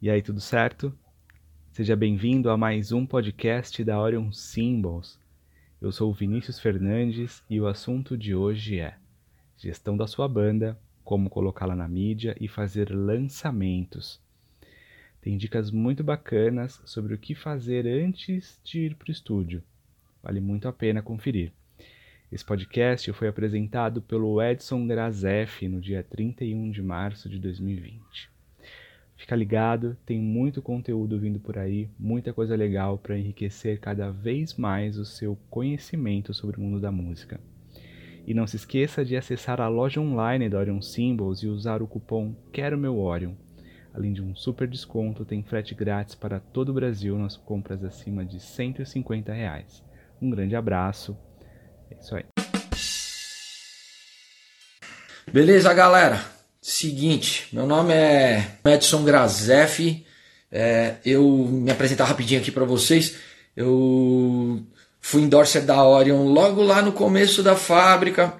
E aí, tudo certo? Seja bem-vindo a mais um podcast da Orion Symbols. Eu sou o Vinícius Fernandes e o assunto de hoje é gestão da sua banda, como colocá-la na mídia e fazer lançamentos. Tem dicas muito bacanas sobre o que fazer antes de ir para o estúdio. Vale muito a pena conferir. Esse podcast foi apresentado pelo Edson Grazef no dia 31 de março de 2020. Fica ligado, tem muito conteúdo vindo por aí, muita coisa legal para enriquecer cada vez mais o seu conhecimento sobre o mundo da música. E não se esqueça de acessar a loja online da Orion Symbols e usar o cupom Quero Meu Orion. Além de um super desconto, tem frete grátis para todo o Brasil nas compras acima de 150 reais. Um grande abraço. É isso aí. Beleza, galera? Seguinte, meu nome é Edson Grazef. É, eu me apresentar rapidinho aqui para vocês. Eu fui endorser da Orion logo lá no começo da fábrica.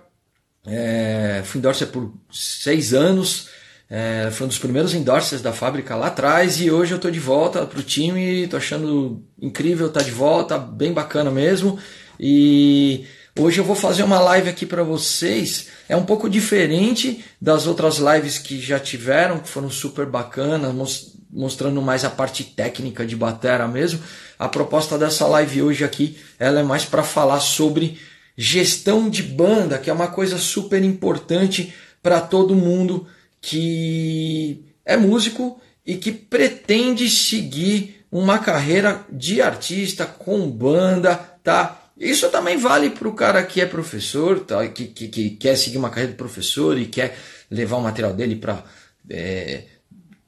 É, fui endorser por seis anos. É, foi um dos primeiros endorsers da fábrica lá atrás e hoje eu estou de volta para o time. Estou achando incrível estar tá de volta, bem bacana mesmo. E Hoje eu vou fazer uma live aqui para vocês. É um pouco diferente das outras lives que já tiveram, que foram super bacanas, mostrando mais a parte técnica de batera mesmo. A proposta dessa live hoje aqui, ela é mais para falar sobre gestão de banda, que é uma coisa super importante para todo mundo que é músico e que pretende seguir uma carreira de artista com banda, tá? Isso também vale para o cara que é professor, tá? que, que, que, quer seguir uma carreira de professor e quer levar o material dele para é,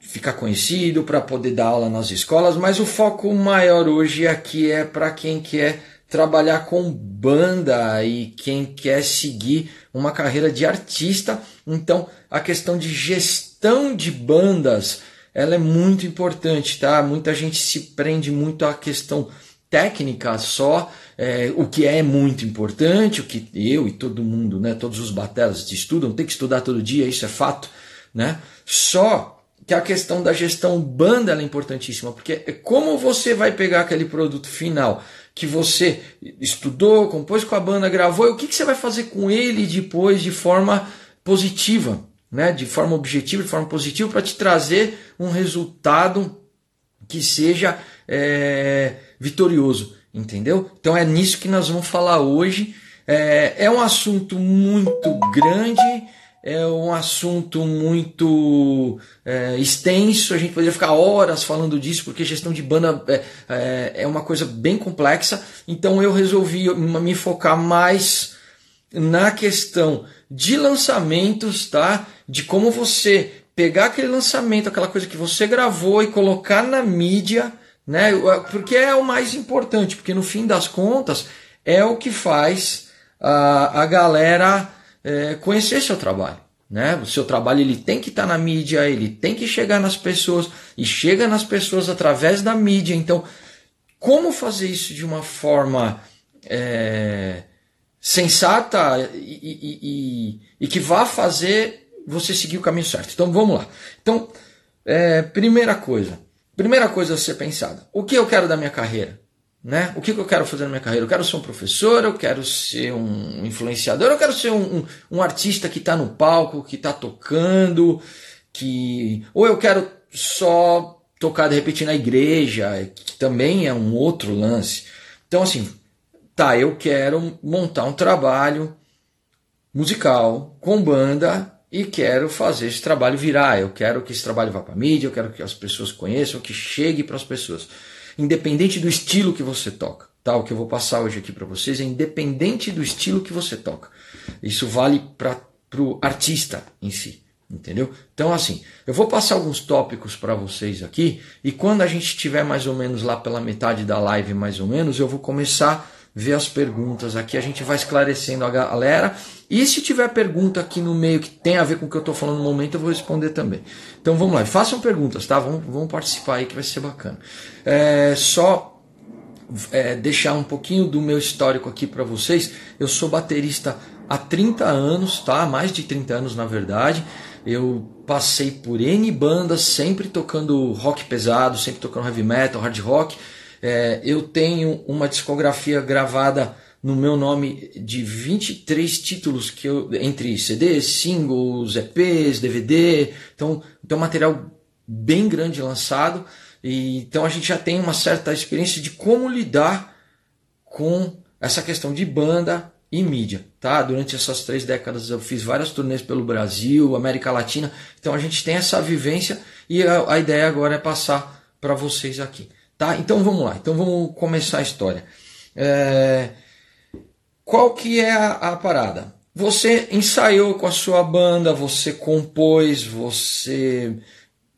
ficar conhecido, para poder dar aula nas escolas, mas o foco maior hoje aqui é para quem quer trabalhar com banda e quem quer seguir uma carreira de artista. Então, a questão de gestão de bandas, ela é muito importante, tá? Muita gente se prende muito à questão técnica só, é, o que é muito importante, o que eu e todo mundo, né, todos os bateras estudam, tem que estudar todo dia, isso é fato, né? Só que a questão da gestão banda é importantíssima, porque é como você vai pegar aquele produto final que você estudou, compôs com a banda, gravou, e o que, que você vai fazer com ele depois de forma positiva, né? de forma objetiva, de forma positiva, para te trazer um resultado que seja é, vitorioso, entendeu? Então é nisso que nós vamos falar hoje. É, é um assunto muito grande, é um assunto muito é, extenso, a gente poderia ficar horas falando disso, porque gestão de banda é, é, é uma coisa bem complexa, então eu resolvi me focar mais na questão de lançamentos, tá? De como você pegar aquele lançamento, aquela coisa que você gravou e colocar na mídia né? Porque é o mais importante, porque no fim das contas é o que faz a, a galera é, conhecer seu trabalho. Né? O seu trabalho ele tem que estar tá na mídia, ele tem que chegar nas pessoas e chega nas pessoas através da mídia. Então, como fazer isso de uma forma é, sensata e, e, e, e, que vá fazer você seguir o caminho certo? Então, vamos lá. Então, é, primeira coisa, Primeira coisa a ser pensada: o que eu quero da minha carreira? Né? O que, eu quero fazer na minha carreira? Eu quero ser um professor, eu quero ser um influenciador, eu quero ser um, um, um artista que está no palco, que está tocando, que ou eu quero só tocar de repente na igreja, que também é um outro lance. Então assim, tá, eu quero montar um trabalho musical com banda e quero fazer esse trabalho virar. Eu quero que esse trabalho vá para a mídia, eu quero que as pessoas conheçam, que chegue para as pessoas. Independente do estilo que você toca. Tá? O que eu vou passar hoje aqui para vocês é independente do estilo que você toca. Isso vale para o artista em si. Entendeu? Então, assim, eu vou passar alguns tópicos para vocês aqui e quando a gente estiver mais ou menos lá pela metade da live, mais ou menos, eu vou começar ver as perguntas aqui, a gente vai esclarecendo a galera. E se tiver pergunta aqui no meio que tem a ver com o que eu estou falando no momento, eu vou responder também. Então vamos lá, façam perguntas, tá? Vamos, vamos participar aí que vai ser bacana. É, só é, deixar um pouquinho do meu histórico aqui para vocês. Eu sou baterista há 30 anos, tá? Mais de 30 anos na verdade. Eu passei por N bandas, sempre tocando rock pesado, sempre tocando heavy metal, hard rock. É, eu tenho uma discografia gravada no meu nome de 23 títulos que eu, entre CDs, singles, EPs, DVD. Então, tem um material bem grande lançado. E, então a gente já tem uma certa experiência de como lidar com essa questão de banda e mídia, tá? Durante essas três décadas eu fiz várias turnês pelo Brasil, América Latina, então a gente tem essa vivência e a, a ideia agora é passar para vocês aqui, tá? Então vamos lá, então vamos começar a história. É... Qual que é a, a parada? Você ensaiou com a sua banda, você compôs, você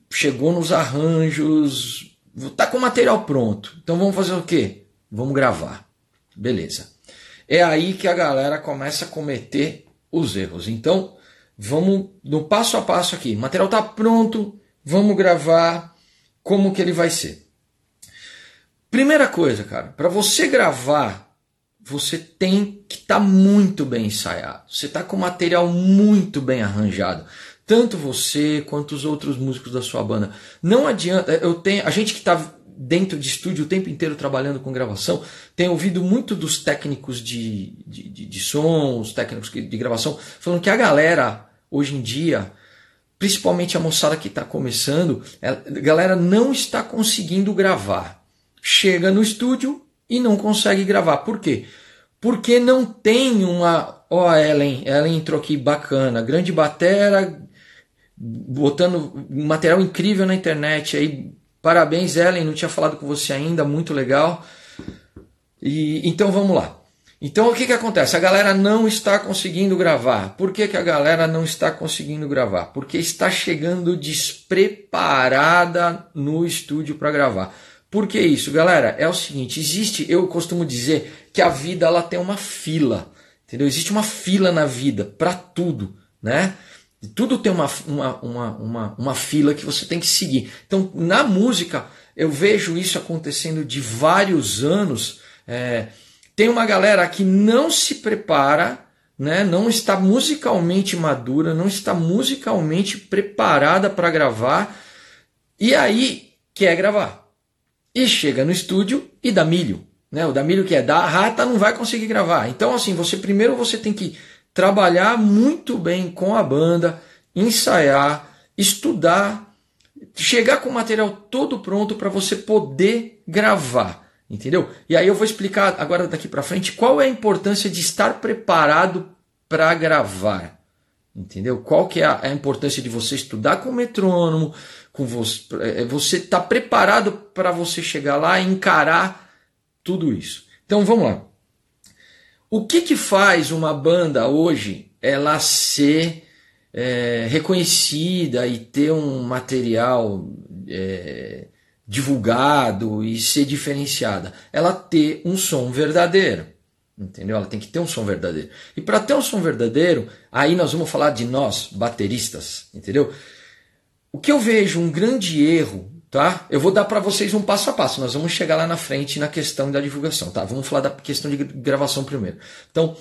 chegou nos arranjos, tá com o material pronto. Então vamos fazer o quê? Vamos gravar. Beleza. É aí que a galera começa a cometer os erros. Então, vamos no passo a passo aqui. O material está pronto, vamos gravar. Como que ele vai ser? Primeira coisa, cara, para você gravar, você tem que estar tá muito bem ensaiado. Você está com material muito bem arranjado. Tanto você quanto os outros músicos da sua banda. Não adianta. Eu tenho. A gente que está dentro de estúdio o tempo inteiro trabalhando com gravação, tem ouvido muito dos técnicos de, de, de, de som, os técnicos de gravação, falando que a galera, hoje em dia, principalmente a moçada que está começando, a galera não está conseguindo gravar. Chega no estúdio e não consegue gravar. Por quê? Porque não tem uma. Ó, oh, Ellen, Ellen entrou aqui bacana, grande batera, botando material incrível na internet aí Parabéns, Ellen, não tinha falado com você ainda, muito legal. E então vamos lá. Então o que, que acontece? A galera não está conseguindo gravar. Por que, que a galera não está conseguindo gravar? Porque está chegando despreparada no estúdio para gravar. Por que isso, galera? É o seguinte, existe, eu costumo dizer que a vida ela tem uma fila, entendeu? Existe uma fila na vida para tudo, né? Tudo tem uma, uma, uma, uma, uma fila que você tem que seguir. Então, na música, eu vejo isso acontecendo de vários anos. É, tem uma galera que não se prepara, né, não está musicalmente madura, não está musicalmente preparada para gravar, e aí quer gravar. E chega no estúdio e dá milho. Né? O da milho que é dar rata não vai conseguir gravar. Então, assim, você primeiro você tem que trabalhar muito bem com a banda, ensaiar, estudar, chegar com o material todo pronto para você poder gravar, entendeu? E aí eu vou explicar agora daqui para frente qual é a importância de estar preparado para gravar. Entendeu? Qual que é a, a, importância de você estudar com o metrônomo, com você, é, você tá preparado para você chegar lá e encarar tudo isso. Então vamos lá. O que, que faz uma banda hoje ela ser é, reconhecida e ter um material é, divulgado e ser diferenciada? Ela ter um som verdadeiro. Entendeu? Ela tem que ter um som verdadeiro. E para ter um som verdadeiro, aí nós vamos falar de nós, bateristas, entendeu? O que eu vejo um grande erro tá? Eu vou dar para vocês um passo a passo. Nós vamos chegar lá na frente na questão da divulgação, tá? Vamos falar da questão de gravação primeiro. Então,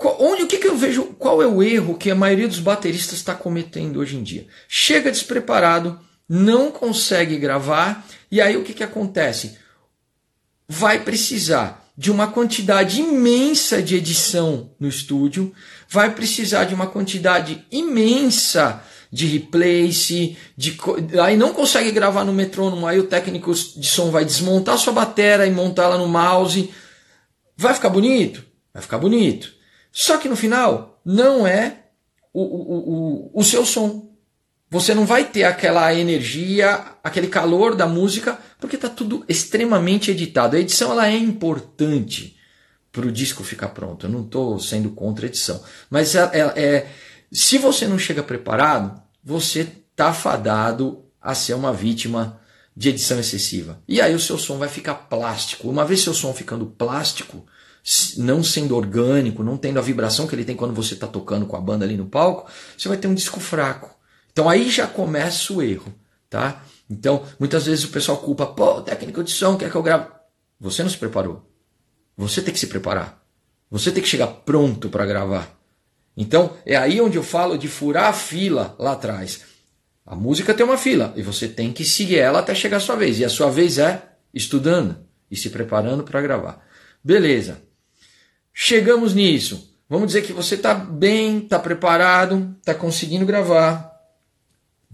onde o que, que eu vejo? Qual é o erro que a maioria dos bateristas está cometendo hoje em dia? Chega despreparado, não consegue gravar e aí o que, que acontece? Vai precisar de uma quantidade imensa de edição no estúdio, vai precisar de uma quantidade imensa de replace, de, aí não consegue gravar no metrônomo, aí o técnico de som vai desmontar sua bateria e montá-la no mouse. Vai ficar bonito? Vai ficar bonito. Só que no final não é o, o, o, o seu som. Você não vai ter aquela energia, aquele calor da música, porque está tudo extremamente editado. A edição ela é importante para o disco ficar pronto. Eu não estou sendo contra a edição. Mas é, é, é, se você não chega preparado, você está fadado a ser uma vítima de edição excessiva. E aí o seu som vai ficar plástico. Uma vez seu som ficando plástico, não sendo orgânico, não tendo a vibração que ele tem quando você está tocando com a banda ali no palco, você vai ter um disco fraco. Então aí já começa o erro, tá? Então, muitas vezes o pessoal culpa, pô, técnico de som quer que eu grave. Você não se preparou. Você tem que se preparar. Você tem que chegar pronto para gravar. Então, é aí onde eu falo de furar a fila lá atrás. A música tem uma fila e você tem que seguir ela até chegar a sua vez. E a sua vez é estudando e se preparando para gravar. Beleza. Chegamos nisso. Vamos dizer que você está bem, está preparado, está conseguindo gravar.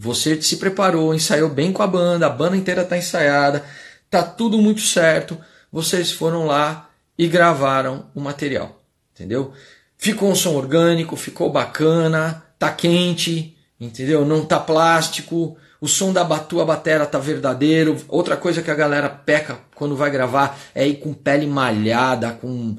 Você se preparou, ensaiou bem com a banda, a banda inteira está ensaiada, tá tudo muito certo. Vocês foram lá e gravaram o material, entendeu? Ficou um som orgânico, ficou bacana, tá quente, entendeu? Não tá plástico, o som da tua batera tá verdadeiro. Outra coisa que a galera peca quando vai gravar é ir com pele malhada, com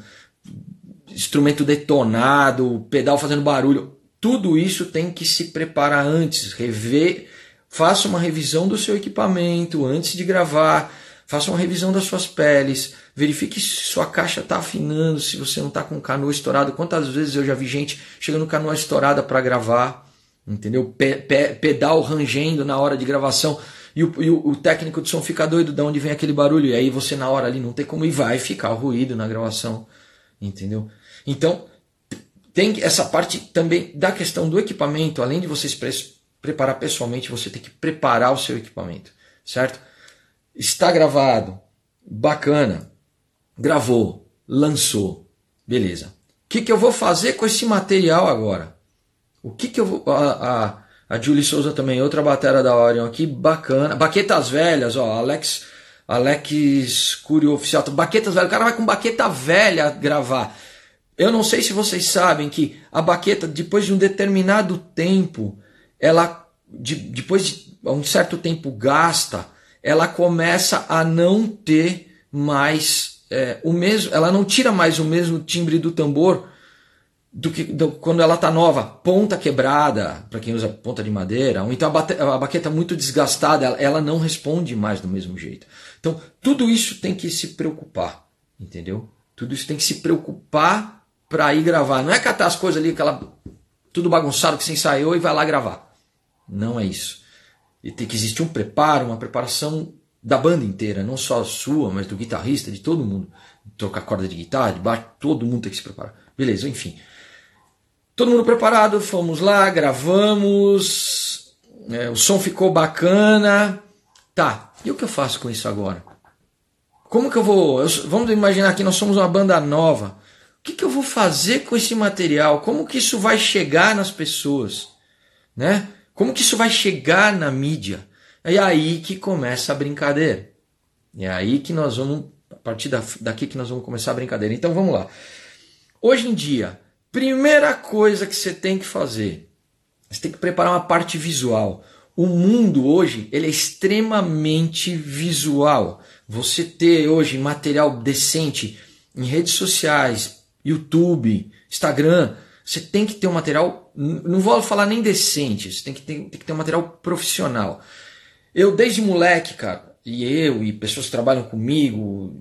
instrumento detonado, pedal fazendo barulho. Tudo isso tem que se preparar antes, rever, faça uma revisão do seu equipamento antes de gravar, faça uma revisão das suas peles, verifique se sua caixa está afinando, se você não está com o cano estourado. Quantas vezes eu já vi gente chegando canoa estourada para gravar, entendeu? Pe pe pedal rangendo na hora de gravação. E o, e o, técnico de som fica doido de onde vem aquele barulho. E aí você na hora ali não tem como e vai ficar o ruído na gravação. Entendeu? Então, tem essa parte também da questão do equipamento, além de você se preparar pessoalmente, você tem que preparar o seu equipamento, certo? Está gravado, bacana, gravou, lançou, beleza. O que, que eu vou fazer com esse material agora? O que, que eu vou. A, a, a Julie Souza também, outra bateria da Orion aqui, bacana. Baquetas velhas, ó, Alex. Alex Curio Oficial. Baquetas velhas, o cara vai com baqueta velha gravar. Eu não sei se vocês sabem que a baqueta, depois de um determinado tempo, ela, de, depois de um certo tempo gasta, ela começa a não ter mais é, o mesmo, ela não tira mais o mesmo timbre do tambor do que do, quando ela está nova, ponta quebrada, para quem usa ponta de madeira, ou então a, bate, a baqueta muito desgastada, ela, ela não responde mais do mesmo jeito. Então, tudo isso tem que se preocupar, entendeu? Tudo isso tem que se preocupar para ir gravar. Não é catar as coisas ali, aquela tudo bagunçado que você ensaiou e vai lá gravar. Não é isso. E tem que existir um preparo, uma preparação da banda inteira, não só sua, mas do guitarrista, de todo mundo. Trocar corda de guitarra, de baixo, todo mundo tem que se preparar. Beleza, enfim. Todo mundo preparado, fomos lá, gravamos, é, o som ficou bacana. Tá, e o que eu faço com isso agora? Como que eu vou. Eu, vamos imaginar que nós somos uma banda nova. O que, que eu vou fazer com esse material? Como que isso vai chegar nas pessoas? Né? Como que isso vai chegar na mídia? É aí que começa a brincadeira. É aí que nós vamos, a partir daqui que nós vamos começar a brincadeira. Então vamos lá. Hoje em dia, primeira coisa que você tem que fazer, você tem que preparar uma parte visual. O mundo hoje ele é extremamente visual. Você ter hoje material decente em redes sociais, YouTube, Instagram. Você tem que ter um material, não vou falar nem decente, você tem que ter, tem que ter um material profissional. Eu, desde moleque, cara, e eu e pessoas que trabalham comigo,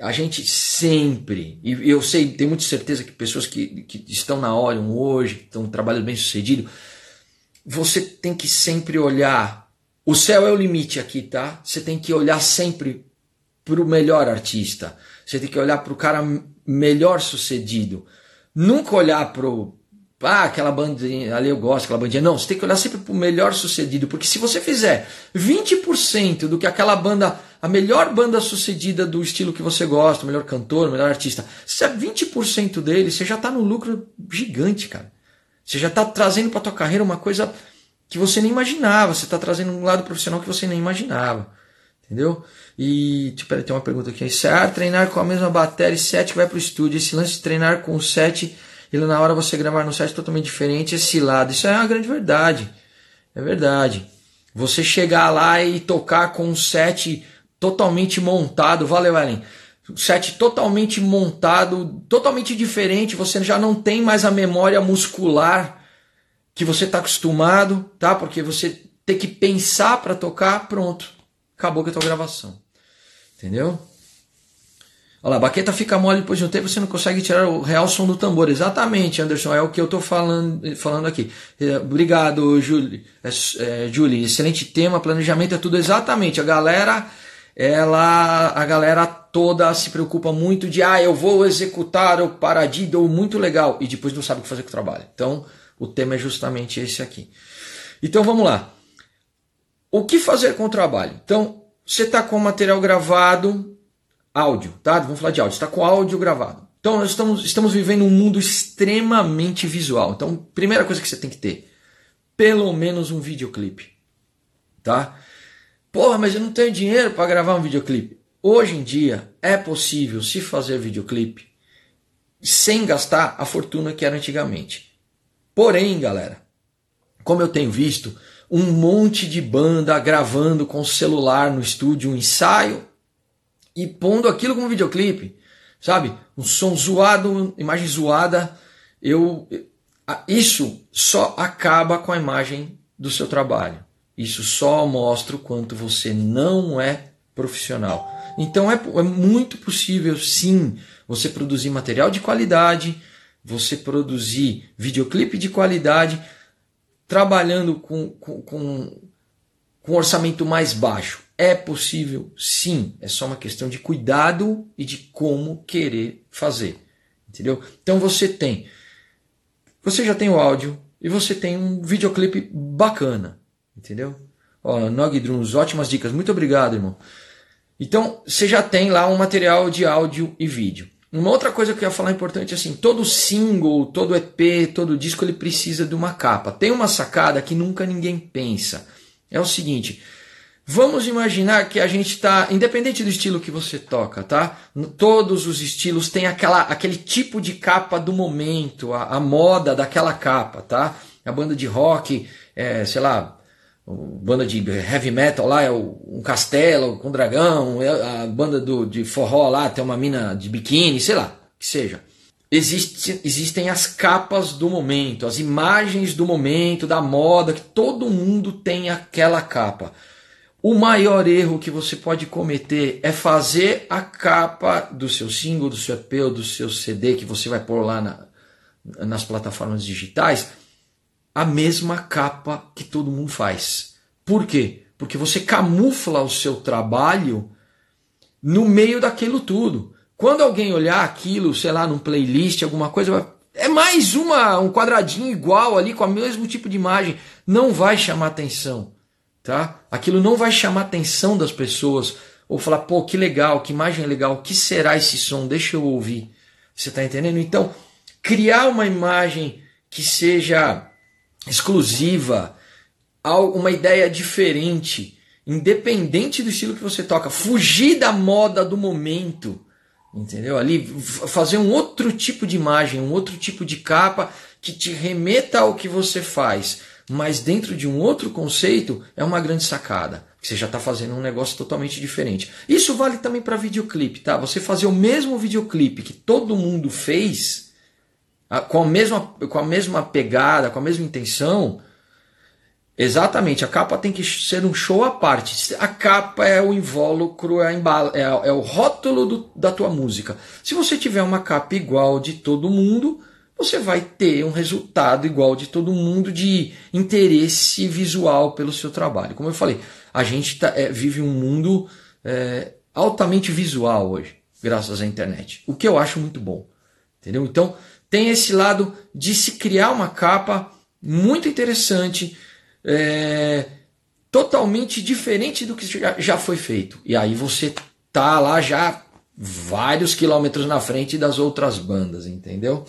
a gente sempre, e eu sei, tenho muita certeza que pessoas que, que estão na Orion hoje, que estão trabalhando bem sucedido, você tem que sempre olhar. O céu é o limite aqui, tá? Você tem que olhar sempre para o melhor artista. Você tem que olhar para o cara melhor sucedido. Nunca olhar pro ah, aquela bandinha, ali eu gosto, aquela bandinha. Não, você tem que olhar sempre pro melhor sucedido, porque se você fizer 20% do que aquela banda, a melhor banda sucedida do estilo que você gosta, o melhor cantor, o melhor artista, se é 20% dele, você já está no lucro gigante, cara. Você já está trazendo para tua carreira uma coisa que você nem imaginava, você está trazendo um lado profissional que você nem imaginava. Entendeu? E, tipo, tem uma pergunta aqui. Ah, treinar com a mesma bateria e set vai pro estúdio. Esse lance de treinar com o set e na hora você gravar no set totalmente diferente, esse lado. Isso é uma grande verdade. É verdade. Você chegar lá e tocar com um set totalmente montado, valeu, Ellen. Set totalmente montado, totalmente diferente. Você já não tem mais a memória muscular que você está acostumado, tá? Porque você tem que pensar para tocar, pronto acabou com a tua gravação. Entendeu? Olha lá, a baqueta fica mole depois de um tempo, você não consegue tirar o real som do tambor. Exatamente, Anderson, é o que eu estou falando, falando aqui. É, obrigado, Julie. É, é, Julie. Excelente tema, planejamento é tudo exatamente. A galera ela a galera toda se preocupa muito de ah, eu vou executar o paradiddle muito legal e depois não sabe o que fazer com o trabalho. Então, o tema é justamente esse aqui. Então, vamos lá. O que fazer com o trabalho? Então, você está com o material gravado, áudio, tá? Vamos falar de áudio. Está com áudio gravado. Então, nós estamos, estamos vivendo um mundo extremamente visual. Então, primeira coisa que você tem que ter, pelo menos um videoclipe, tá? Porra, mas eu não tenho dinheiro para gravar um videoclipe. Hoje em dia é possível se fazer videoclipe sem gastar a fortuna que era antigamente. Porém, galera, como eu tenho visto, um monte de banda gravando com celular no estúdio um ensaio e pondo aquilo como videoclipe, sabe? Um som zoado, imagem zoada. Eu isso só acaba com a imagem do seu trabalho. Isso só mostra o quanto você não é profissional. Então é, é muito possível, sim, você produzir material de qualidade, você produzir videoclipe de qualidade, trabalhando com, com, com, com orçamento mais baixo. É possível, sim. É só uma questão de cuidado e de como querer fazer. Entendeu? Então você tem. Você já tem o áudio e você tem um videoclipe bacana. Entendeu? Ó, Nog Drums, ótimas dicas. Muito obrigado, irmão. Então, você já tem lá um material de áudio e vídeo. Uma outra coisa que eu ia falar importante assim, todo single, todo EP, todo disco ele precisa de uma capa. Tem uma sacada que nunca ninguém pensa. É o seguinte, vamos imaginar que a gente está, independente do estilo que você toca, tá? Todos os estilos têm aquela, aquele tipo de capa do momento, a, a moda daquela capa, tá? A banda de rock, é, sei lá, banda de heavy metal lá é um castelo com dragão, é a banda do, de forró lá tem uma mina de biquíni, sei lá, que seja. Existe, existem as capas do momento, as imagens do momento, da moda, que todo mundo tem aquela capa. O maior erro que você pode cometer é fazer a capa do seu single, do seu EP do seu CD que você vai pôr lá na, nas plataformas digitais a mesma capa que todo mundo faz. Por quê? Porque você camufla o seu trabalho no meio daquilo tudo. Quando alguém olhar aquilo, sei lá, num playlist, alguma coisa, é mais uma, um quadradinho igual ali com o mesmo tipo de imagem, não vai chamar atenção, tá? Aquilo não vai chamar atenção das pessoas ou falar, pô, que legal, que imagem legal, o que será esse som? Deixa eu ouvir. Você está entendendo? Então, criar uma imagem que seja exclusiva, uma ideia diferente, independente do estilo que você toca, fugir da moda do momento, entendeu? Ali fazer um outro tipo de imagem, um outro tipo de capa que te remeta ao que você faz, mas dentro de um outro conceito é uma grande sacada. Você já está fazendo um negócio totalmente diferente. Isso vale também para videoclipe, tá? Você fazer o mesmo videoclipe que todo mundo fez, com a mesma, com a mesma pegada, com a mesma intenção, exatamente, a capa tem que ser um show à parte. A capa é o invólucro, é, a é, é o rótulo do, da tua música. Se você tiver uma capa igual de todo mundo, você vai ter um resultado igual de todo mundo de interesse visual pelo seu trabalho. Como eu falei, a gente tá, é, vive um mundo é, altamente visual hoje, graças à internet. O que eu acho muito bom. Entendeu? Então, tem esse lado de se criar uma capa muito interessante, é, totalmente diferente do que já, já foi feito. E aí você tá lá já vários quilômetros na frente das outras bandas, entendeu?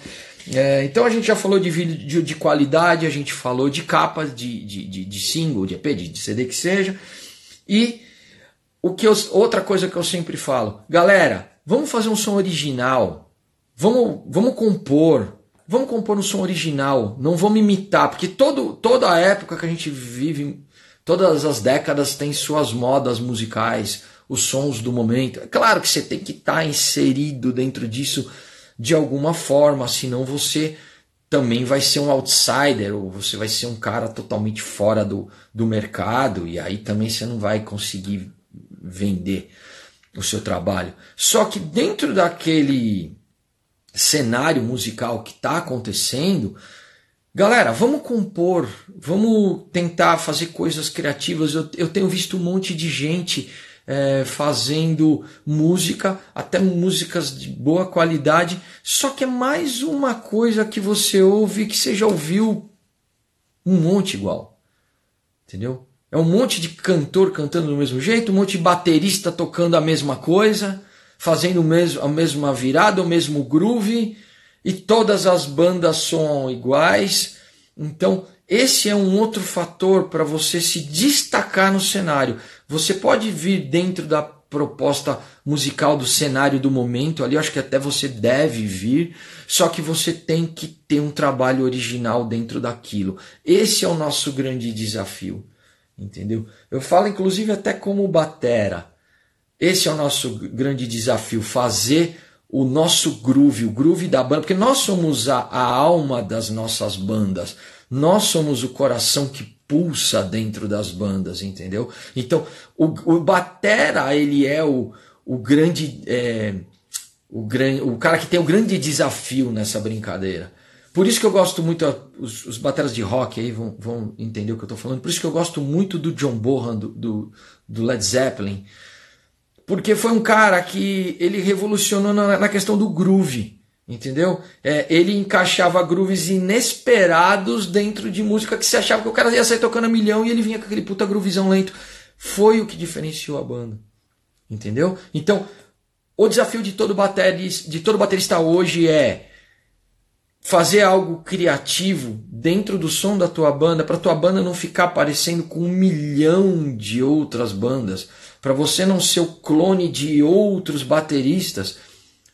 É, então a gente já falou de vídeo de qualidade, a gente falou de capas de, de, de, de single, de EP, de, de CD que seja. E o que eu, outra coisa que eu sempre falo, galera, vamos fazer um som original. Vamos, vamos compor. Vamos compor um som original. Não vamos imitar, porque todo, toda a época que a gente vive, todas as décadas tem suas modas musicais, os sons do momento. É claro que você tem que estar tá inserido dentro disso de alguma forma, senão você também vai ser um outsider, ou você vai ser um cara totalmente fora do, do mercado, e aí também você não vai conseguir vender o seu trabalho. Só que dentro daquele cenário musical que está acontecendo, galera, vamos compor, vamos tentar fazer coisas criativas. Eu, eu tenho visto um monte de gente é, fazendo música, até músicas de boa qualidade, só que é mais uma coisa que você ouve que você já ouviu um monte igual. Entendeu? É um monte de cantor cantando do mesmo jeito, um monte de baterista tocando a mesma coisa, fazendo o mesmo, a mesma virada, o mesmo groove, e todas as bandas são iguais. Então, esse é um outro fator para você se destacar no cenário. Você pode vir dentro da proposta musical do cenário do momento ali, eu acho que até você deve vir, só que você tem que ter um trabalho original dentro daquilo. Esse é o nosso grande desafio, entendeu? Eu falo inclusive até como batera. Esse é o nosso grande desafio, fazer o nosso groove, o groove da banda, porque nós somos a, a alma das nossas bandas. Nós somos o coração que pulsa dentro das bandas, entendeu? Então, o, o Batera, ele é o, o grande. É, o, grande, o cara que tem o grande desafio nessa brincadeira. Por isso que eu gosto muito, os, os bateras de rock aí vão, vão entender o que eu estou falando, por isso que eu gosto muito do John Bonham, do, do, do Led Zeppelin, porque foi um cara que ele revolucionou na, na questão do groove. Entendeu? É, ele encaixava grooves inesperados dentro de música que você achava que o cara ia sair tocando a milhão e ele vinha com aquele puta groovizão lento. Foi o que diferenciou a banda. Entendeu? Então, o desafio de todo baterista, de todo baterista hoje é fazer algo criativo dentro do som da tua banda, para tua banda não ficar parecendo com um milhão de outras bandas, para você não ser o clone de outros bateristas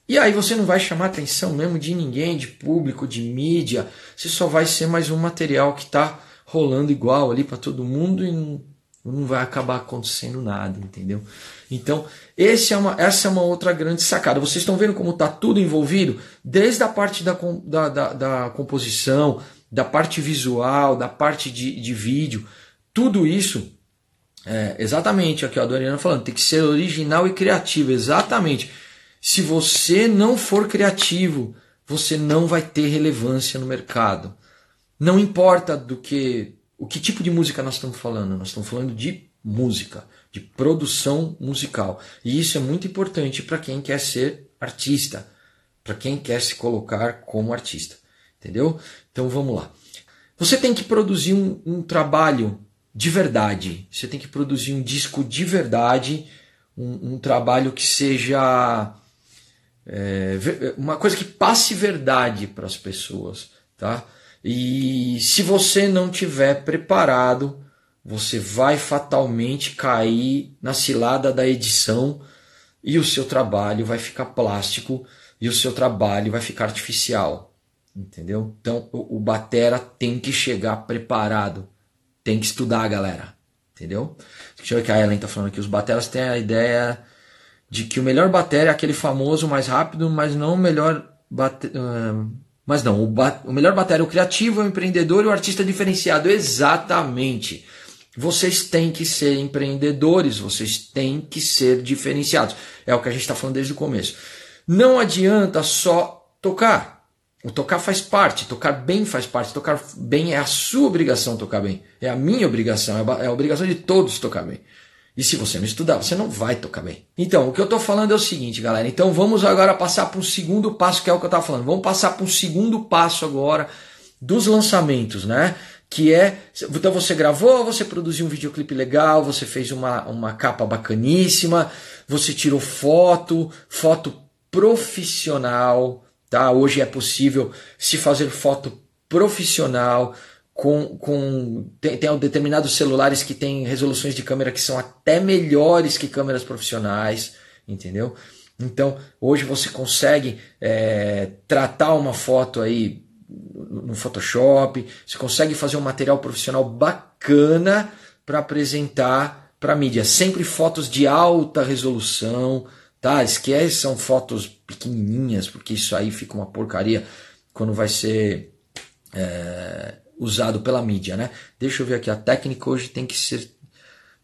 e aí você não vai chamar atenção mesmo de ninguém, de público, de mídia. Você só vai ser mais um material que está rolando igual ali para todo mundo e não, não, vai acabar acontecendo nada, entendeu? Então, é uma, essa é uma outra grande sacada. Vocês estão vendo como está tudo envolvido? Desde a parte da, da, da, da, composição, da parte visual, da parte de, de vídeo, tudo isso, é, exatamente aqui a Doriana falando, tem que ser original e criativo, exatamente. Se você não for criativo, você não vai ter relevância no mercado. Não importa do que o que tipo de música nós estamos falando, nós estamos falando de música, de produção musical. E isso é muito importante para quem quer ser artista, para quem quer se colocar como artista. Entendeu? Então vamos lá. Você tem que produzir um, um trabalho de verdade. Você tem que produzir um disco de verdade, um, um trabalho que seja é, uma coisa que passe verdade para as pessoas, tá? E se você não tiver preparado, você vai fatalmente cair na cilada da edição e o seu trabalho vai ficar plástico e o seu trabalho vai ficar artificial, entendeu? Então o, batera tem que chegar preparado, tem que estudar, galera, entendeu? Deixa eu ver que a Ellen tá falando aqui, os bateras têm a ideia de que o melhor bateria é aquele famoso, mais rápido, mas não o melhor bateria. Uh, mas não, o, ba o melhor bateria é o criativo, é o empreendedor e o artista diferenciado. Exatamente. Vocês têm que ser empreendedores, vocês têm que ser diferenciados. É o que a gente está falando desde o começo. Não adianta só tocar. O tocar faz parte, tocar bem faz parte, tocar bem é a sua obrigação tocar bem, é a minha obrigação, é a obrigação de todos tocar bem. E se você não estudar, você não vai tocar bem. Então, o que eu estou falando é o seguinte, galera. Então, vamos agora passar para o segundo passo, que é o que eu estava falando. Vamos passar para o segundo passo agora dos lançamentos, né? Que é, então você gravou, você produziu um videoclipe legal, você fez uma, uma capa bacaníssima, você tirou foto, foto profissional, tá? Hoje é possível se fazer foto profissional, com, com tem, tem determinados celulares que têm resoluções de câmera que são até melhores que câmeras profissionais, entendeu? Então hoje você consegue é, tratar uma foto aí no Photoshop, você consegue fazer um material profissional bacana para apresentar para a mídia. Sempre fotos de alta resolução, tá? Esquece são fotos pequenininhas, porque isso aí fica uma porcaria quando vai ser é, usado pela mídia. Né? Deixa eu ver aqui, a técnica hoje tem que ser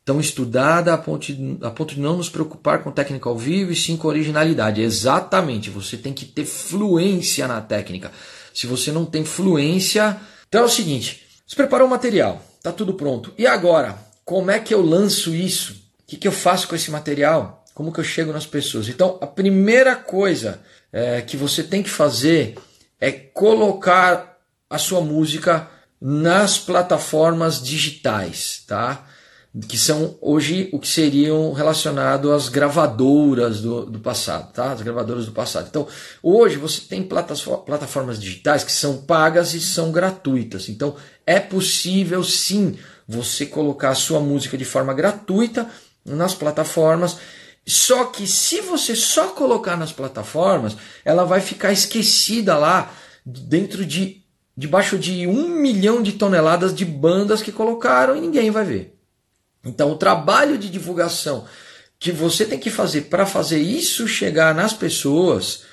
tão estudada a ponto, de, a ponto de não nos preocupar com técnica ao vivo e sim com originalidade. Exatamente, você tem que ter fluência na técnica. Se você não tem fluência. Então é o seguinte: você preparou o material, tá tudo pronto. E agora, como é que eu lanço isso? que, que eu faço com esse material? Como que eu chego nas pessoas? Então, a primeira coisa é, que você tem que fazer é colocar a sua música nas plataformas digitais, tá? Que são hoje o que seriam relacionado às gravadoras do, do passado, tá? As gravadoras do passado. Então, hoje você tem plataformas digitais que são pagas e são gratuitas. Então, é possível sim você colocar a sua música de forma gratuita nas plataformas. Só que se você só colocar nas plataformas, ela vai ficar esquecida lá dentro de debaixo de um milhão de toneladas de bandas que colocaram e ninguém vai ver. Então o trabalho de divulgação que você tem que fazer para fazer isso chegar nas pessoas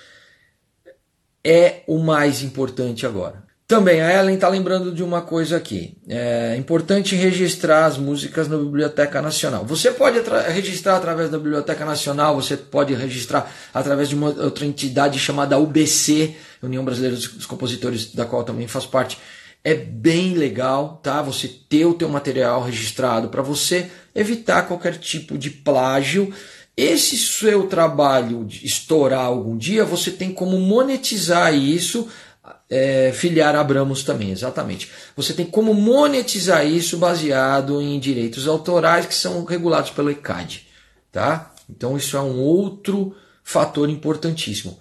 é o mais importante agora. Também a Ellen está lembrando de uma coisa aqui. É importante registrar as músicas na Biblioteca Nacional. Você pode registrar através da Biblioteca Nacional, você pode registrar através de uma outra entidade chamada UBC, União Brasileira dos Compositores, da qual também faz parte. É bem legal, tá? Você ter o teu material registrado para você evitar qualquer tipo de plágio. Esse seu trabalho estourar algum dia, você tem como monetizar isso é, filiar Abramos também, exatamente. Você tem como monetizar isso baseado em direitos autorais que são regulados pelo ECAD, tá? Então isso é um outro fator importantíssimo.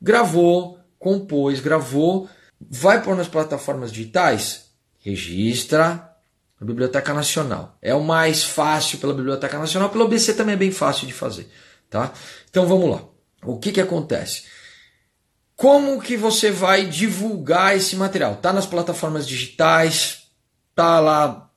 Gravou, compôs, gravou, vai pôr nas plataformas digitais, registra na Biblioteca Nacional. É o mais fácil pela Biblioteca Nacional, pelo BC também é bem fácil de fazer, tá? Então vamos lá. O que que acontece? Como que você vai divulgar esse material? Tá nas plataformas digitais, tá lá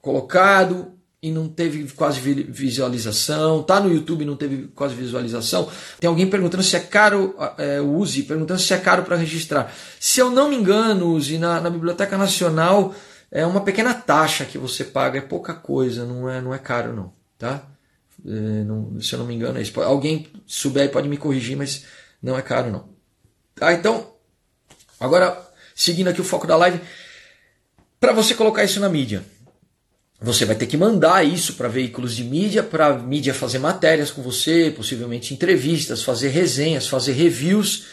colocado e não teve quase visualização, tá no YouTube e não teve quase visualização. Tem alguém perguntando se é caro, é, use, perguntando se é caro para registrar. Se eu não me engano, use na, na Biblioteca Nacional é uma pequena taxa que você paga, é pouca coisa, não é, não é caro não, tá? É, não, se eu não me engano, é isso. alguém souber pode me corrigir, mas não é caro não. Tá? Então, agora, seguindo aqui o foco da live, para você colocar isso na mídia, você vai ter que mandar isso para veículos de mídia, para mídia fazer matérias com você, possivelmente entrevistas, fazer resenhas, fazer reviews.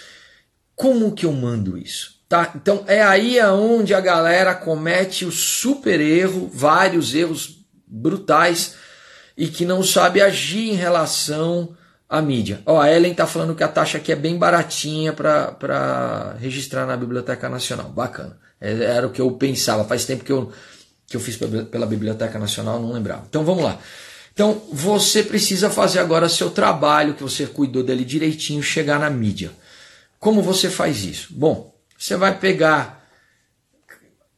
Como que eu mando isso? Tá? Então é aí aonde a galera comete o super erro, vários erros brutais e que não sabe agir em relação a mídia. Ó, a Ellen está falando que a taxa aqui é bem baratinha para registrar na Biblioteca Nacional. Bacana. É, era o que eu pensava. Faz tempo que eu, que eu fiz pela Biblioteca Nacional, não lembrava. Então vamos lá. Então você precisa fazer agora seu trabalho, que você cuidou dele direitinho, chegar na mídia. Como você faz isso? Bom, você vai pegar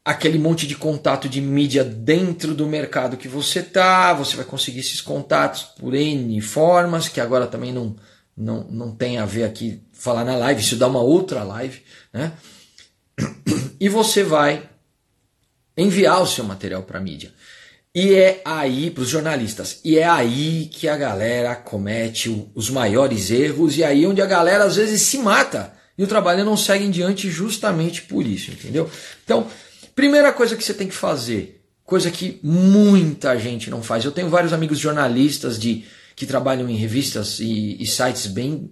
aquele monte de contato de mídia dentro do mercado que você tá, você vai conseguir esses contatos por N formas, que agora também não, não, não tem a ver aqui falar na live, isso dá uma outra live, né? E você vai enviar o seu material para a mídia. E é aí, para os jornalistas, e é aí que a galera comete os maiores erros, e aí onde a galera às vezes se mata, e o trabalho não segue em diante justamente por isso, entendeu? Então, Primeira coisa que você tem que fazer, coisa que muita gente não faz. Eu tenho vários amigos jornalistas de que trabalham em revistas e, e sites bem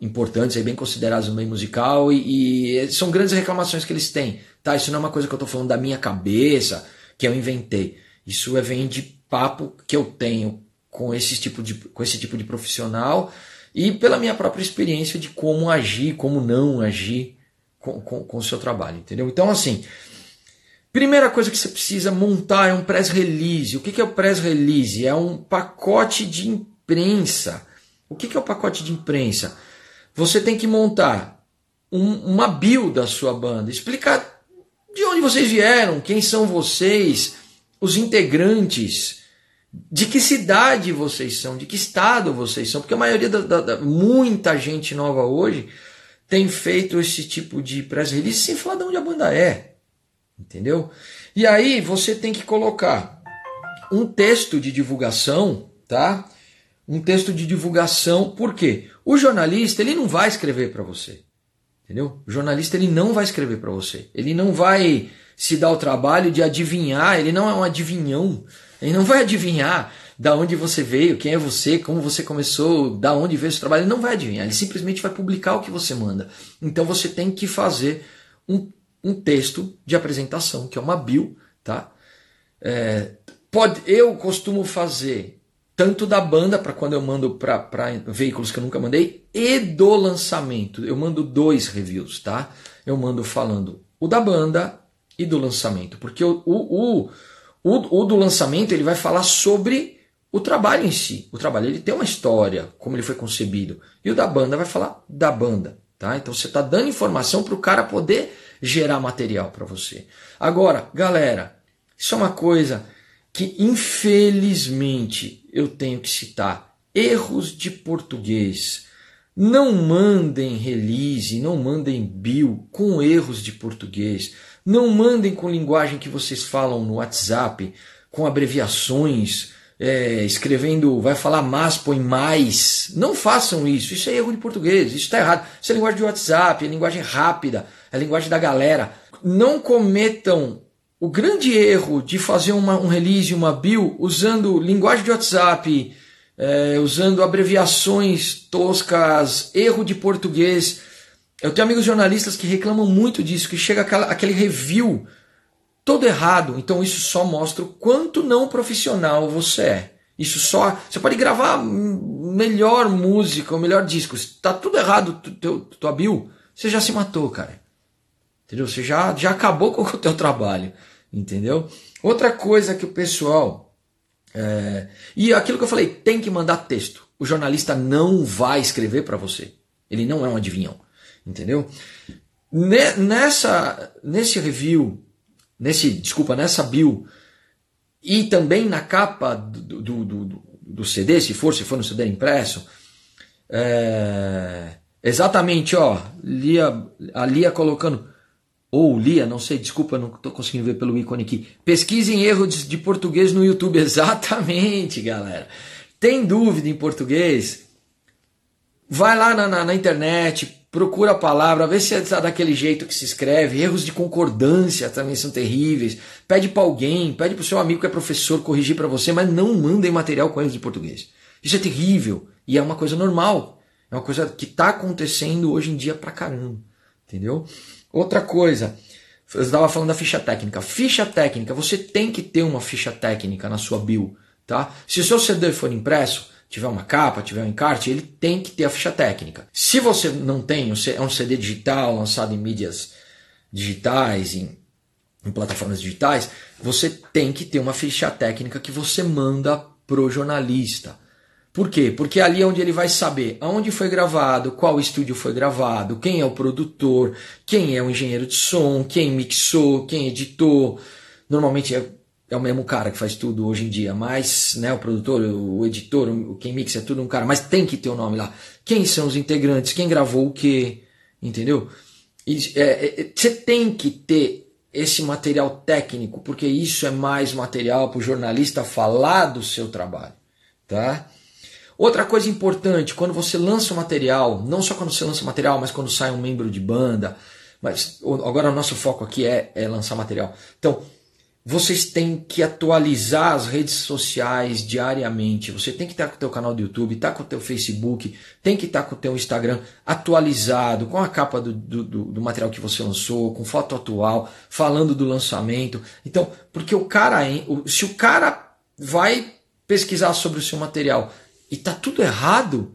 importantes, aí, bem considerados no meio musical, e, e, são grandes reclamações que eles têm. Tá? Isso não é uma coisa que eu estou falando da minha cabeça, que eu inventei. Isso é, vem de papo que eu tenho com esse tipo de, com esse tipo de profissional e pela minha própria experiência de como agir, como não agir com, com, com o seu trabalho, entendeu? Então, assim, Primeira coisa que você precisa montar é um press release. O que é o press release? É um pacote de imprensa. O que é o pacote de imprensa? Você tem que montar um, uma bio da sua banda, explicar de onde vocês vieram, quem são vocês, os integrantes, de que cidade vocês são, de que estado vocês são, porque a maioria da, da, da muita gente nova hoje tem feito esse tipo de press release sem falar de onde a banda é. Entendeu? E aí você tem que colocar um texto de divulgação, tá? Um texto de divulgação, por quê? O jornalista, ele não vai escrever para você. Entendeu? O jornalista ele não vai escrever para você. Ele não vai se dar o trabalho de adivinhar, ele não é um adivinhão. Ele não vai adivinhar da onde você veio, quem é você, como você começou, da onde veio esse trabalho. Ele não vai adivinhar, ele simplesmente vai publicar o que você manda. Então você tem que fazer um, um texto de apresentação, que é uma bio, tá? É, pode, eu costumo fazer tanto da banda, para quando eu mando para veículos que eu nunca mandei, e do lançamento. Eu mando dois reviews, tá? Eu mando falando o da banda e do lançamento. Porque o, o, o, o, do lançamento ele vai falar sobre o trabalho em si. O trabalho ele tem uma história, como ele foi concebido. E o da banda vai falar da banda. Tá? Então você está dando informação para o cara poder gerar material para você. Agora, galera, isso é uma coisa que infelizmente eu tenho que citar. Erros de português. Não mandem release, não mandem bill com erros de português. Não mandem com linguagem que vocês falam no WhatsApp, com abreviações, é, escrevendo, vai falar mas, põe mais. Não façam isso. Isso é erro de português. Isso está errado. Isso é linguagem de WhatsApp, é linguagem rápida, é linguagem da galera. Não cometam o grande erro de fazer uma, um release, uma build, usando linguagem de WhatsApp, é, usando abreviações toscas, erro de português. Eu tenho amigos jornalistas que reclamam muito disso, que chega aquela, aquele review todo errado. Então isso só mostra o quanto não profissional você é. Isso só. Você pode gravar melhor música, o melhor disco. Está tudo errado, teu, tua bio, você já se matou, cara. Entendeu? Você já, já acabou com o teu trabalho. Entendeu? Outra coisa que o pessoal. É... E aquilo que eu falei, tem que mandar texto. O jornalista não vai escrever para você. Ele não é um adivinhão. Entendeu? Nessa, nesse review, nesse, desculpa, nessa bio, e também na capa do, do, do, do CD, se for, se for no CD impresso, é, exatamente, ó, Lia, a Lia colocando ou Lia, não sei, desculpa, não estou conseguindo ver pelo ícone aqui. Pesquisem erros de português no YouTube. Exatamente, galera. Tem dúvida em português? Vai lá na, na, na internet, procura a palavra, vê se está daquele jeito que se escreve. Erros de concordância também são terríveis. Pede para alguém, pede para o seu amigo que é professor corrigir para você, mas não mandem material com erros de português. Isso é terrível e é uma coisa normal. É uma coisa que está acontecendo hoje em dia pra caramba. Entendeu? Outra coisa, eu estava falando da ficha técnica. Ficha técnica, você tem que ter uma ficha técnica na sua bio. Tá? Se o seu CD for impresso, tiver uma capa, tiver um encarte, ele tem que ter a ficha técnica. Se você não tem, é um CD digital lançado em mídias digitais, em, em plataformas digitais, você tem que ter uma ficha técnica que você manda pro jornalista. Por quê? Porque ali é onde ele vai saber aonde foi gravado, qual estúdio foi gravado, quem é o produtor, quem é o engenheiro de som, quem mixou, quem editou. Normalmente é, é o mesmo cara que faz tudo hoje em dia, mas né, o produtor, o editor, o, quem mixa é tudo um cara, mas tem que ter o um nome lá. Quem são os integrantes, quem gravou o quê, entendeu? É, é, é, você tem que ter esse material técnico, porque isso é mais material para o jornalista falar do seu trabalho, tá? Outra coisa importante, quando você lança o material, não só quando você lança o material, mas quando sai um membro de banda, mas agora o nosso foco aqui é, é lançar material. Então, vocês têm que atualizar as redes sociais diariamente. Você tem que estar com o teu canal do YouTube, estar tá com o teu Facebook, tem que estar com o teu Instagram atualizado, com a capa do, do, do, material que você lançou, com foto atual, falando do lançamento. Então, porque o cara, se o cara vai pesquisar sobre o seu material e tá tudo errado,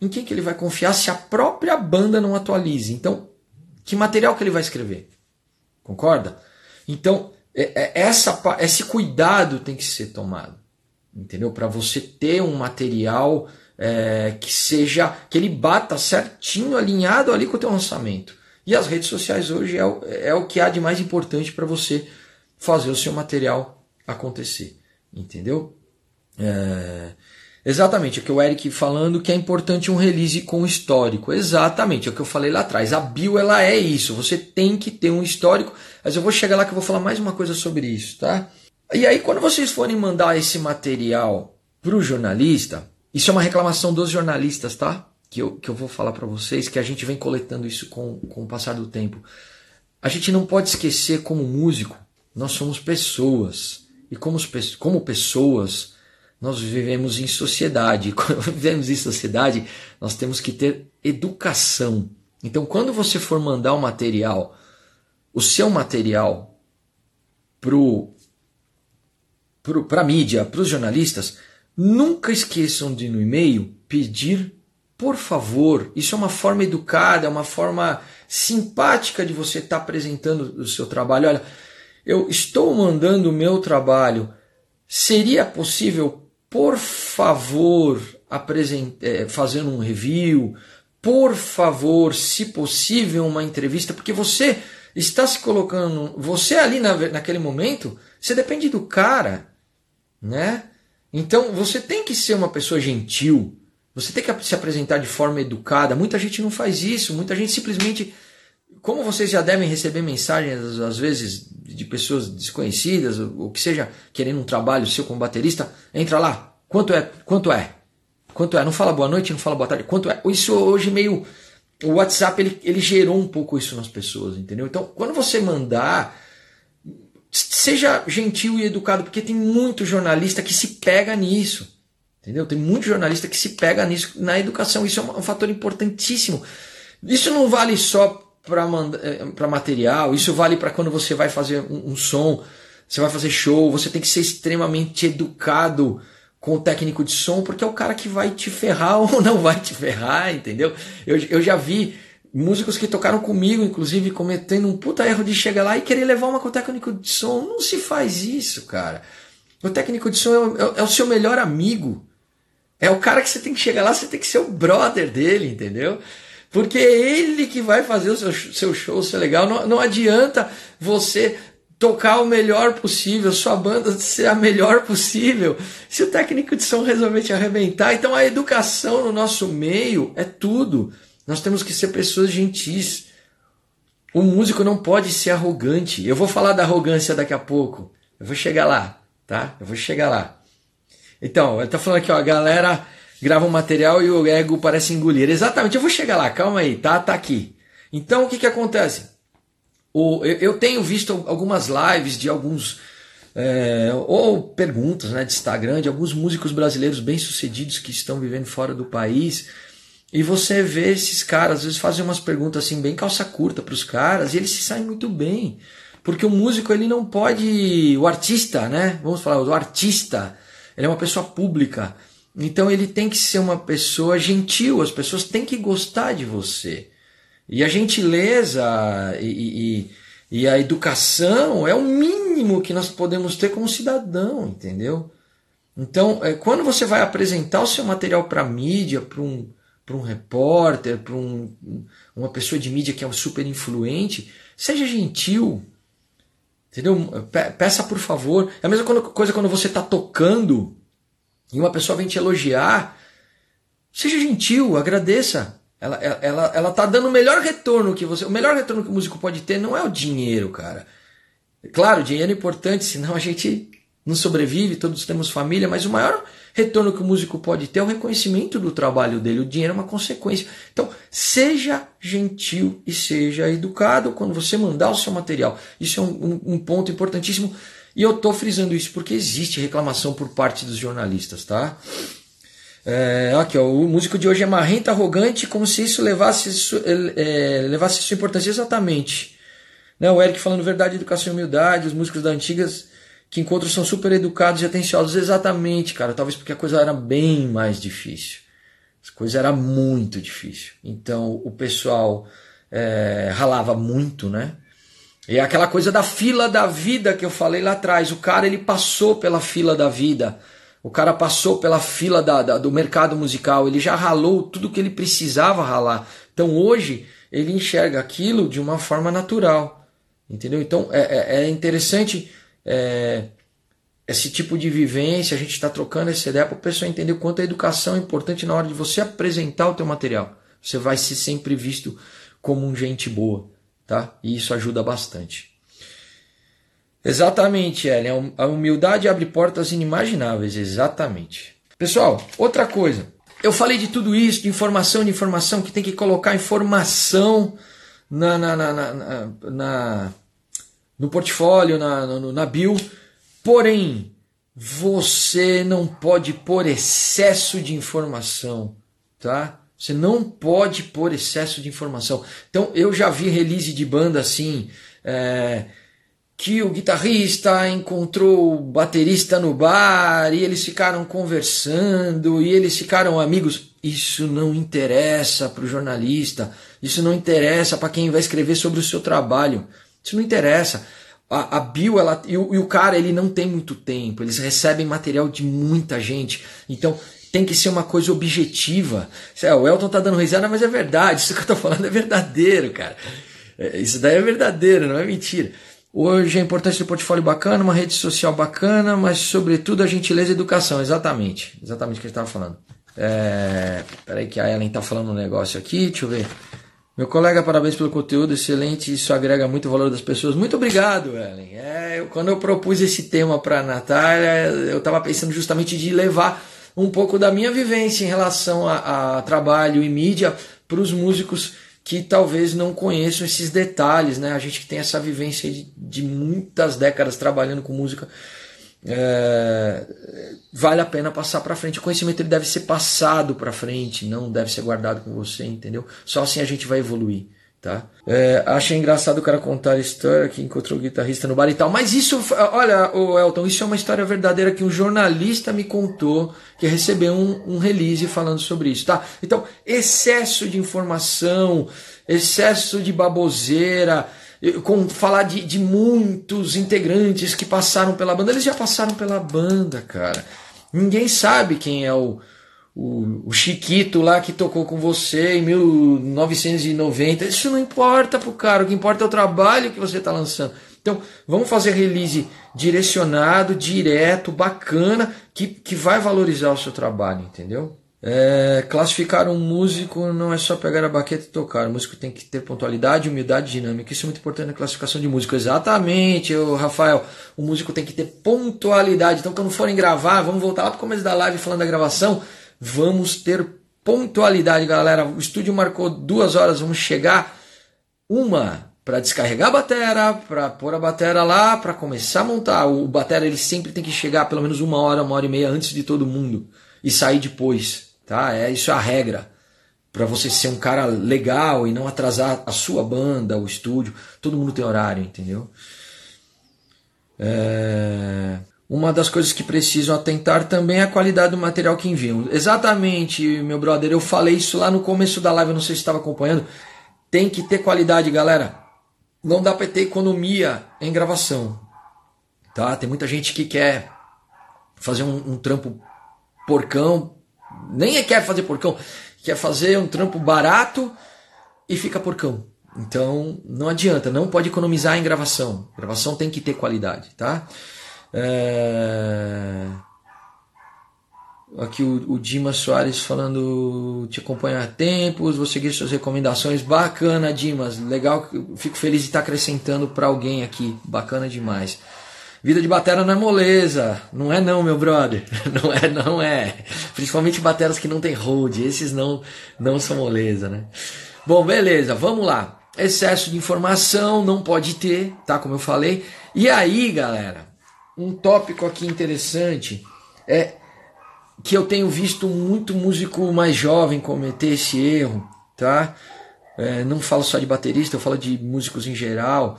em quem que ele vai confiar se a própria banda não atualize? Então, que material que ele vai escrever? Concorda? Então, é, é, essa, esse cuidado tem que ser tomado, entendeu? Para você ter um material é, que seja, que ele bata certinho, alinhado ali com o teu lançamento. E as redes sociais hoje é é o que há de mais importante para você fazer o seu material acontecer, entendeu? É, Exatamente, é que o Eric falando que é importante um release com histórico. Exatamente, é o que eu falei lá atrás. A bio ela é isso, você tem que ter um histórico, mas eu vou chegar lá que eu vou falar mais uma coisa sobre isso, tá? E aí quando vocês forem mandar esse material para o jornalista, isso é uma reclamação dos jornalistas, tá? Que eu, que eu vou falar para vocês, que a gente vem coletando isso com, com o passar do tempo. A gente não pode esquecer como músico, nós somos pessoas. E como, como pessoas, nós vivemos em sociedade. Quando vivemos em sociedade, nós temos que ter educação. Então, quando você for mandar o material, o seu material para a mídia, para os jornalistas, nunca esqueçam de no e-mail pedir por favor. Isso é uma forma educada, é uma forma simpática de você estar tá apresentando o seu trabalho. Olha, eu estou mandando o meu trabalho. Seria possível, por favor, é, fazer um review? Por favor, se possível, uma entrevista? Porque você está se colocando, você ali na, naquele momento, você depende do cara, né? Então você tem que ser uma pessoa gentil, você tem que se apresentar de forma educada. Muita gente não faz isso, muita gente simplesmente. Como vocês já devem receber mensagens, às vezes, de pessoas desconhecidas, ou que seja, querendo um trabalho seu como baterista, entra lá. Quanto é? Quanto é? Quanto é? Não fala boa noite, não fala boa tarde. Quanto é? Isso hoje meio. O WhatsApp ele, ele gerou um pouco isso nas pessoas, entendeu? Então, quando você mandar, seja gentil e educado, porque tem muito jornalista que se pega nisso. Entendeu? Tem muito jornalista que se pega nisso na educação. Isso é um fator importantíssimo. Isso não vale só para eh, material, isso vale para quando você vai fazer um, um, som, você vai fazer show, você tem que ser extremamente educado com o técnico de som, porque é o cara que vai te ferrar ou não vai te ferrar, entendeu? Eu, eu já vi músicos que tocaram comigo, inclusive, cometendo um puta erro de chegar lá e querer levar uma com o técnico de som. Não se faz isso, cara. O técnico de som é, é, é o seu melhor amigo. É o cara que você tem que chegar lá, você tem que ser o brother dele, entendeu? Porque é ele que vai fazer o seu, seu show ser legal. Não, não adianta você tocar o melhor possível, sua banda ser a melhor possível, se o técnico de som resolver te arrebentar. Então a educação no nosso meio é tudo. Nós temos que ser pessoas gentis. O músico não pode ser arrogante. Eu vou falar da arrogância daqui a pouco. Eu vou chegar lá, tá? Eu vou chegar lá. Então, ele tá falando aqui, ó, a galera grava um material e o ego parece engolir. Exatamente, eu vou chegar lá, calma aí, tá? Tá aqui. Então, o que que acontece? O, eu, eu tenho visto algumas lives de alguns, é, ou perguntas né, de Instagram, de alguns músicos brasileiros bem-sucedidos que estão vivendo fora do país, e você vê esses caras, às vezes fazem umas perguntas assim, bem calça curta para os caras, e eles se saem muito bem. Porque o músico, ele não pode. O artista, né? Vamos falar, o artista ele é uma pessoa pública. Então ele tem que ser uma pessoa gentil, as pessoas têm que gostar de você. E a gentileza e, e, e a educação é o mínimo que nós podemos ter como cidadão, entendeu? Então, é, quando você vai apresentar o seu material para mídia, para um, um repórter, para um, uma pessoa de mídia que é super influente, seja gentil, Entendeu? Peça por favor. É a mesma coisa quando você está tocando e uma pessoa vem te elogiar. Seja gentil, agradeça. Ela, ela, ela tá dando o melhor retorno que você. O melhor retorno que o músico pode ter não é o dinheiro, cara. Claro, o dinheiro é importante, senão a gente não sobrevive, todos temos família, mas o maior retorno que o músico pode ter é o reconhecimento do trabalho dele. O dinheiro é uma consequência. Então, seja gentil e seja educado quando você mandar o seu material. Isso é um, um, um ponto importantíssimo. E eu estou frisando isso porque existe reclamação por parte dos jornalistas, tá? É, aqui, ó, o músico de hoje é marrento, arrogante, como se isso levasse, é, levasse sua importância. Exatamente. Né, o Eric falando verdade, educação e humildade, os músicos da antigas que encontros são super educados e atenciosos. Exatamente, cara. Talvez porque a coisa era bem mais difícil. A coisa era muito difícil. Então o pessoal é, ralava muito, né? É aquela coisa da fila da vida que eu falei lá atrás. O cara ele passou pela fila da vida. O cara passou pela fila da, da, do mercado musical. Ele já ralou tudo que ele precisava ralar. Então hoje ele enxerga aquilo de uma forma natural. Entendeu? Então é, é, é interessante é, esse tipo de vivência, a gente está trocando essa ideia para o pessoal entender o quanto a educação é importante na hora de você apresentar o teu material. Você vai ser sempre visto como um gente boa, tá? E isso ajuda bastante. Exatamente, Ellen. A humildade abre portas inimagináveis, exatamente. Pessoal, outra coisa. Eu falei de tudo isso, de informação, de informação, que tem que colocar informação na, na, na, na, na no portfólio, na, na, na bio. Porém, você não pode pôr excesso de informação, tá? Você não pode pôr excesso de informação. Então, eu já vi release de banda assim, é, que o guitarrista encontrou o baterista no bar e eles ficaram conversando e eles ficaram amigos. Isso não interessa para o jornalista, isso não interessa para quem vai escrever sobre o seu trabalho. Isso não interessa. A, a Bill ela, e, o, e o cara ele não tem muito tempo, eles recebem material de muita gente. Então tem que ser uma coisa objetiva. É, o Elton tá dando risada, mas é verdade. Isso que eu tô falando é verdadeiro, cara. É, isso daí é verdadeiro, não é mentira. Hoje a importância do portfólio bacana, uma rede social bacana, mas sobretudo a gentileza e educação. Exatamente. Exatamente o que a gente estava falando. É... Peraí que a Ellen tá falando um negócio aqui, deixa eu ver. Meu colega, parabéns pelo conteúdo, excelente, isso agrega muito valor das pessoas. Muito obrigado, Ellen. É, eu, quando eu propus esse tema para a Natália, eu estava pensando justamente de levar um pouco da minha vivência em relação a, a trabalho e mídia para os músicos que talvez não conheçam esses detalhes, né? A gente que tem essa vivência de, de muitas décadas trabalhando com música, é, vale a pena passar para frente. O conhecimento ele deve ser passado para frente, não deve ser guardado com você, entendeu? Só assim a gente vai evoluir. Tá? É, achei engraçado o cara contar a história que encontrou o guitarrista no bar e tal. Mas isso, olha, o Elton, isso é uma história verdadeira que um jornalista me contou que recebeu um, um release falando sobre isso, tá? Então, excesso de informação, excesso de baboseira, com falar de, de muitos integrantes que passaram pela banda. Eles já passaram pela banda, cara. Ninguém sabe quem é o, o, o Chiquito lá que tocou com você em 1990. Isso não importa pro cara, o que importa é o trabalho que você está lançando. Então, vamos fazer release direcionado, direto, bacana, que, que vai valorizar o seu trabalho, entendeu? É, classificar um músico não é só pegar a baqueta e tocar. O músico tem que ter pontualidade, humildade dinâmica. Isso é muito importante na classificação de músico. Exatamente, o Rafael. O músico tem que ter pontualidade. Então, quando forem gravar, vamos voltar lá para o começo da live falando da gravação Vamos ter pontualidade, galera. O estúdio marcou duas horas, vamos chegar uma para descarregar a batera, para pôr a batera lá, para começar a montar. O batera ele sempre tem que chegar pelo menos uma hora, uma hora e meia antes de todo mundo e sair depois, tá? É isso é a regra para você ser um cara legal e não atrasar a sua banda, o estúdio. Todo mundo tem horário, entendeu? É uma das coisas que precisam atentar também é a qualidade do material que enviam. Exatamente, meu brother, eu falei isso lá no começo da live, não sei se estava acompanhando. Tem que ter qualidade, galera. Não dá para ter economia em gravação. Tá? Tem muita gente que quer fazer um, um trampo porcão, nem é quer fazer porcão, quer fazer um trampo barato e fica porcão. Então, não adianta, não pode economizar em gravação. Gravação tem que ter qualidade, tá? É... Aqui o, o Dimas Soares falando te acompanhar há tempos, vou seguir suas recomendações. Bacana, Dimas. Legal, fico feliz de estar acrescentando para alguém aqui. Bacana demais. Vida de batera não é moleza. Não é não, meu brother. Não é, não é. Principalmente bateras que não tem hold. Esses não, não são moleza, né? Bom, beleza, vamos lá. Excesso de informação não pode ter, tá? Como eu falei. E aí, galera, um tópico aqui interessante é que eu tenho visto muito músico mais jovem cometer esse erro, tá? É, não falo só de baterista, eu falo de músicos em geral.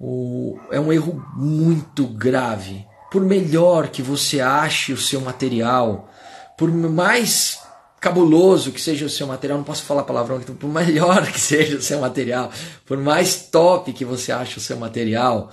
O, é um erro muito grave. Por melhor que você ache o seu material, por mais cabuloso que seja o seu material, não posso falar palavrão, então, por melhor que seja o seu material, por mais top que você ache o seu material,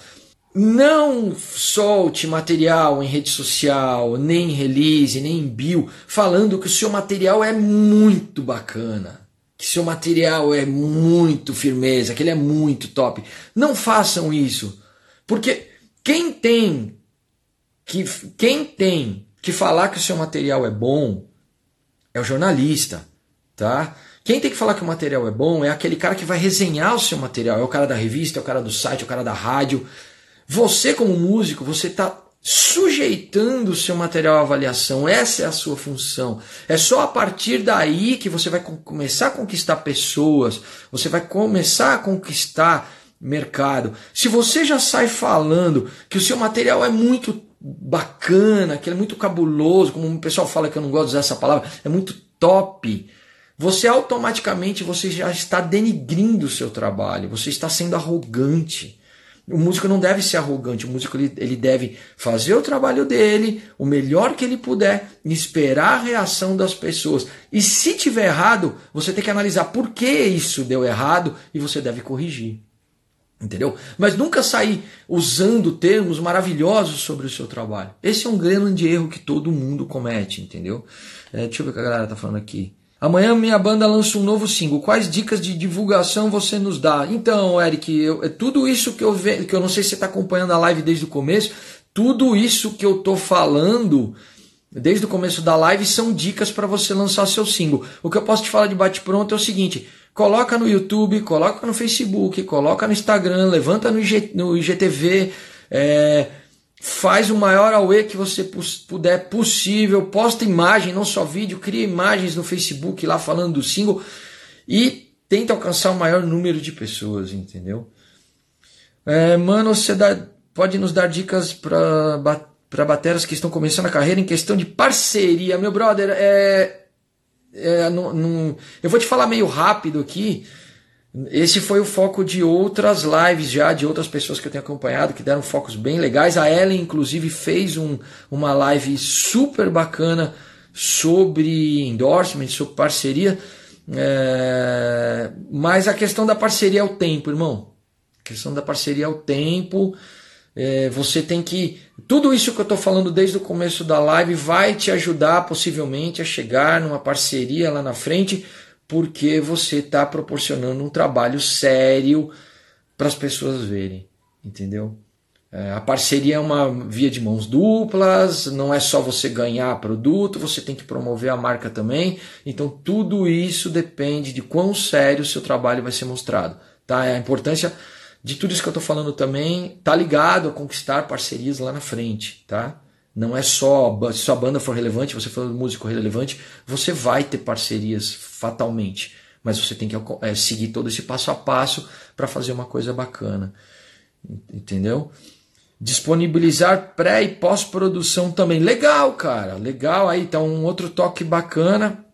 não solte material em rede social, nem em release, nem em bio, falando que o seu material é muito bacana, que seu material é muito firmeza, que ele é muito top. Não façam isso, porque quem tem que quem tem que falar que o seu material é bom é o jornalista, tá? Quem tem que falar que o material é bom é aquele cara que vai resenhar o seu material, é o cara da revista, é o cara do site, é o cara da rádio. Você, como músico, você está sujeitando o seu material à avaliação. Essa é a sua função. É só a partir daí que você vai começar a conquistar pessoas, você vai começar a conquistar mercado. Se você já sai falando que o seu material é muito bacana, aquilo é muito cabuloso, como o pessoal fala que eu não gosto de usar essa palavra, é muito top. Você automaticamente você já está denigrindo o seu trabalho, você está sendo arrogante. O músico não deve ser arrogante, o músico ele, ele deve fazer o trabalho dele, o melhor que ele puder, esperar a reação das pessoas. E se tiver errado, você tem que analisar por que isso deu errado e você deve corrigir. Entendeu? Mas nunca sair usando termos maravilhosos sobre o seu trabalho. Esse é um grande erro que todo mundo comete, entendeu? É, deixa eu ver o que a galera tá falando aqui. Amanhã minha banda lança um novo single. Quais dicas de divulgação você nos dá? Então, Eric, eu, é tudo isso que eu vejo, que eu não sei se você está acompanhando a live desde o começo, tudo isso que eu tô falando desde o começo da live são dicas para você lançar seu single. O que eu posso te falar de bate-pronto é o seguinte: coloca no YouTube, coloca no Facebook, coloca no Instagram, levanta no, IG, no IGTV, é, faz o maior AUE que você puder possível, posta imagem, não só vídeo, cria imagens no Facebook lá falando do single e tenta alcançar o maior número de pessoas, entendeu? É, mano, você dá, pode nos dar dicas para bateras que estão começando a carreira em questão de parceria, meu brother. É, é, eu vou te falar meio rápido aqui. Esse foi o foco de outras lives já, de outras pessoas que eu tenho acompanhado, que deram focos bem legais. A Ellen, inclusive, fez um, uma live super bacana sobre endorsement, sobre parceria. É, mas a questão da parceria é o tempo, irmão. A questão da parceria é o tempo. É, você tem que. Tudo isso que eu estou falando desde o começo da live vai te ajudar possivelmente a chegar numa parceria lá na frente, porque você está proporcionando um trabalho sério para as pessoas verem, entendeu? É, a parceria é uma via de mãos duplas, não é só você ganhar produto, você tem que promover a marca também. Então tudo isso depende de quão sério o seu trabalho vai ser mostrado. Tá? É a importância de tudo isso que eu estou falando também tá ligado a conquistar parcerias lá na frente, tá? Não é só se sua banda for relevante, você for músico relevante, você vai ter parcerias fatalmente, mas você tem que é, seguir todo esse passo a passo para fazer uma coisa bacana, entendeu? Disponibilizar pré e pós-produção também, legal, cara, legal. Aí tá um outro toque bacana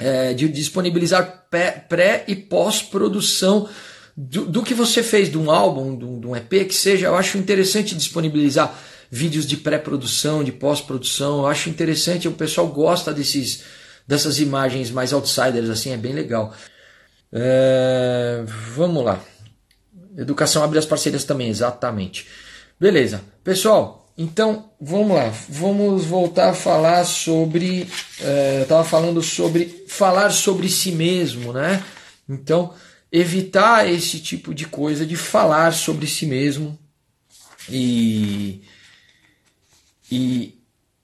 é, de disponibilizar pré e pós-produção do, do, que você fez de um álbum, de um, de um EP, que seja, eu acho interessante disponibilizar vídeos de pré-produção, de pós-produção. Eu acho interessante, o pessoal gosta desses, dessas imagens mais outsiders, assim, é bem legal. É, vamos lá. Educação abre as parcerias também, exatamente. Beleza. Pessoal, então vamos lá. Vamos voltar a falar sobre. É, eu estava falando sobre falar sobre si mesmo, né? Então evitar esse tipo de coisa, de falar sobre si mesmo e, e,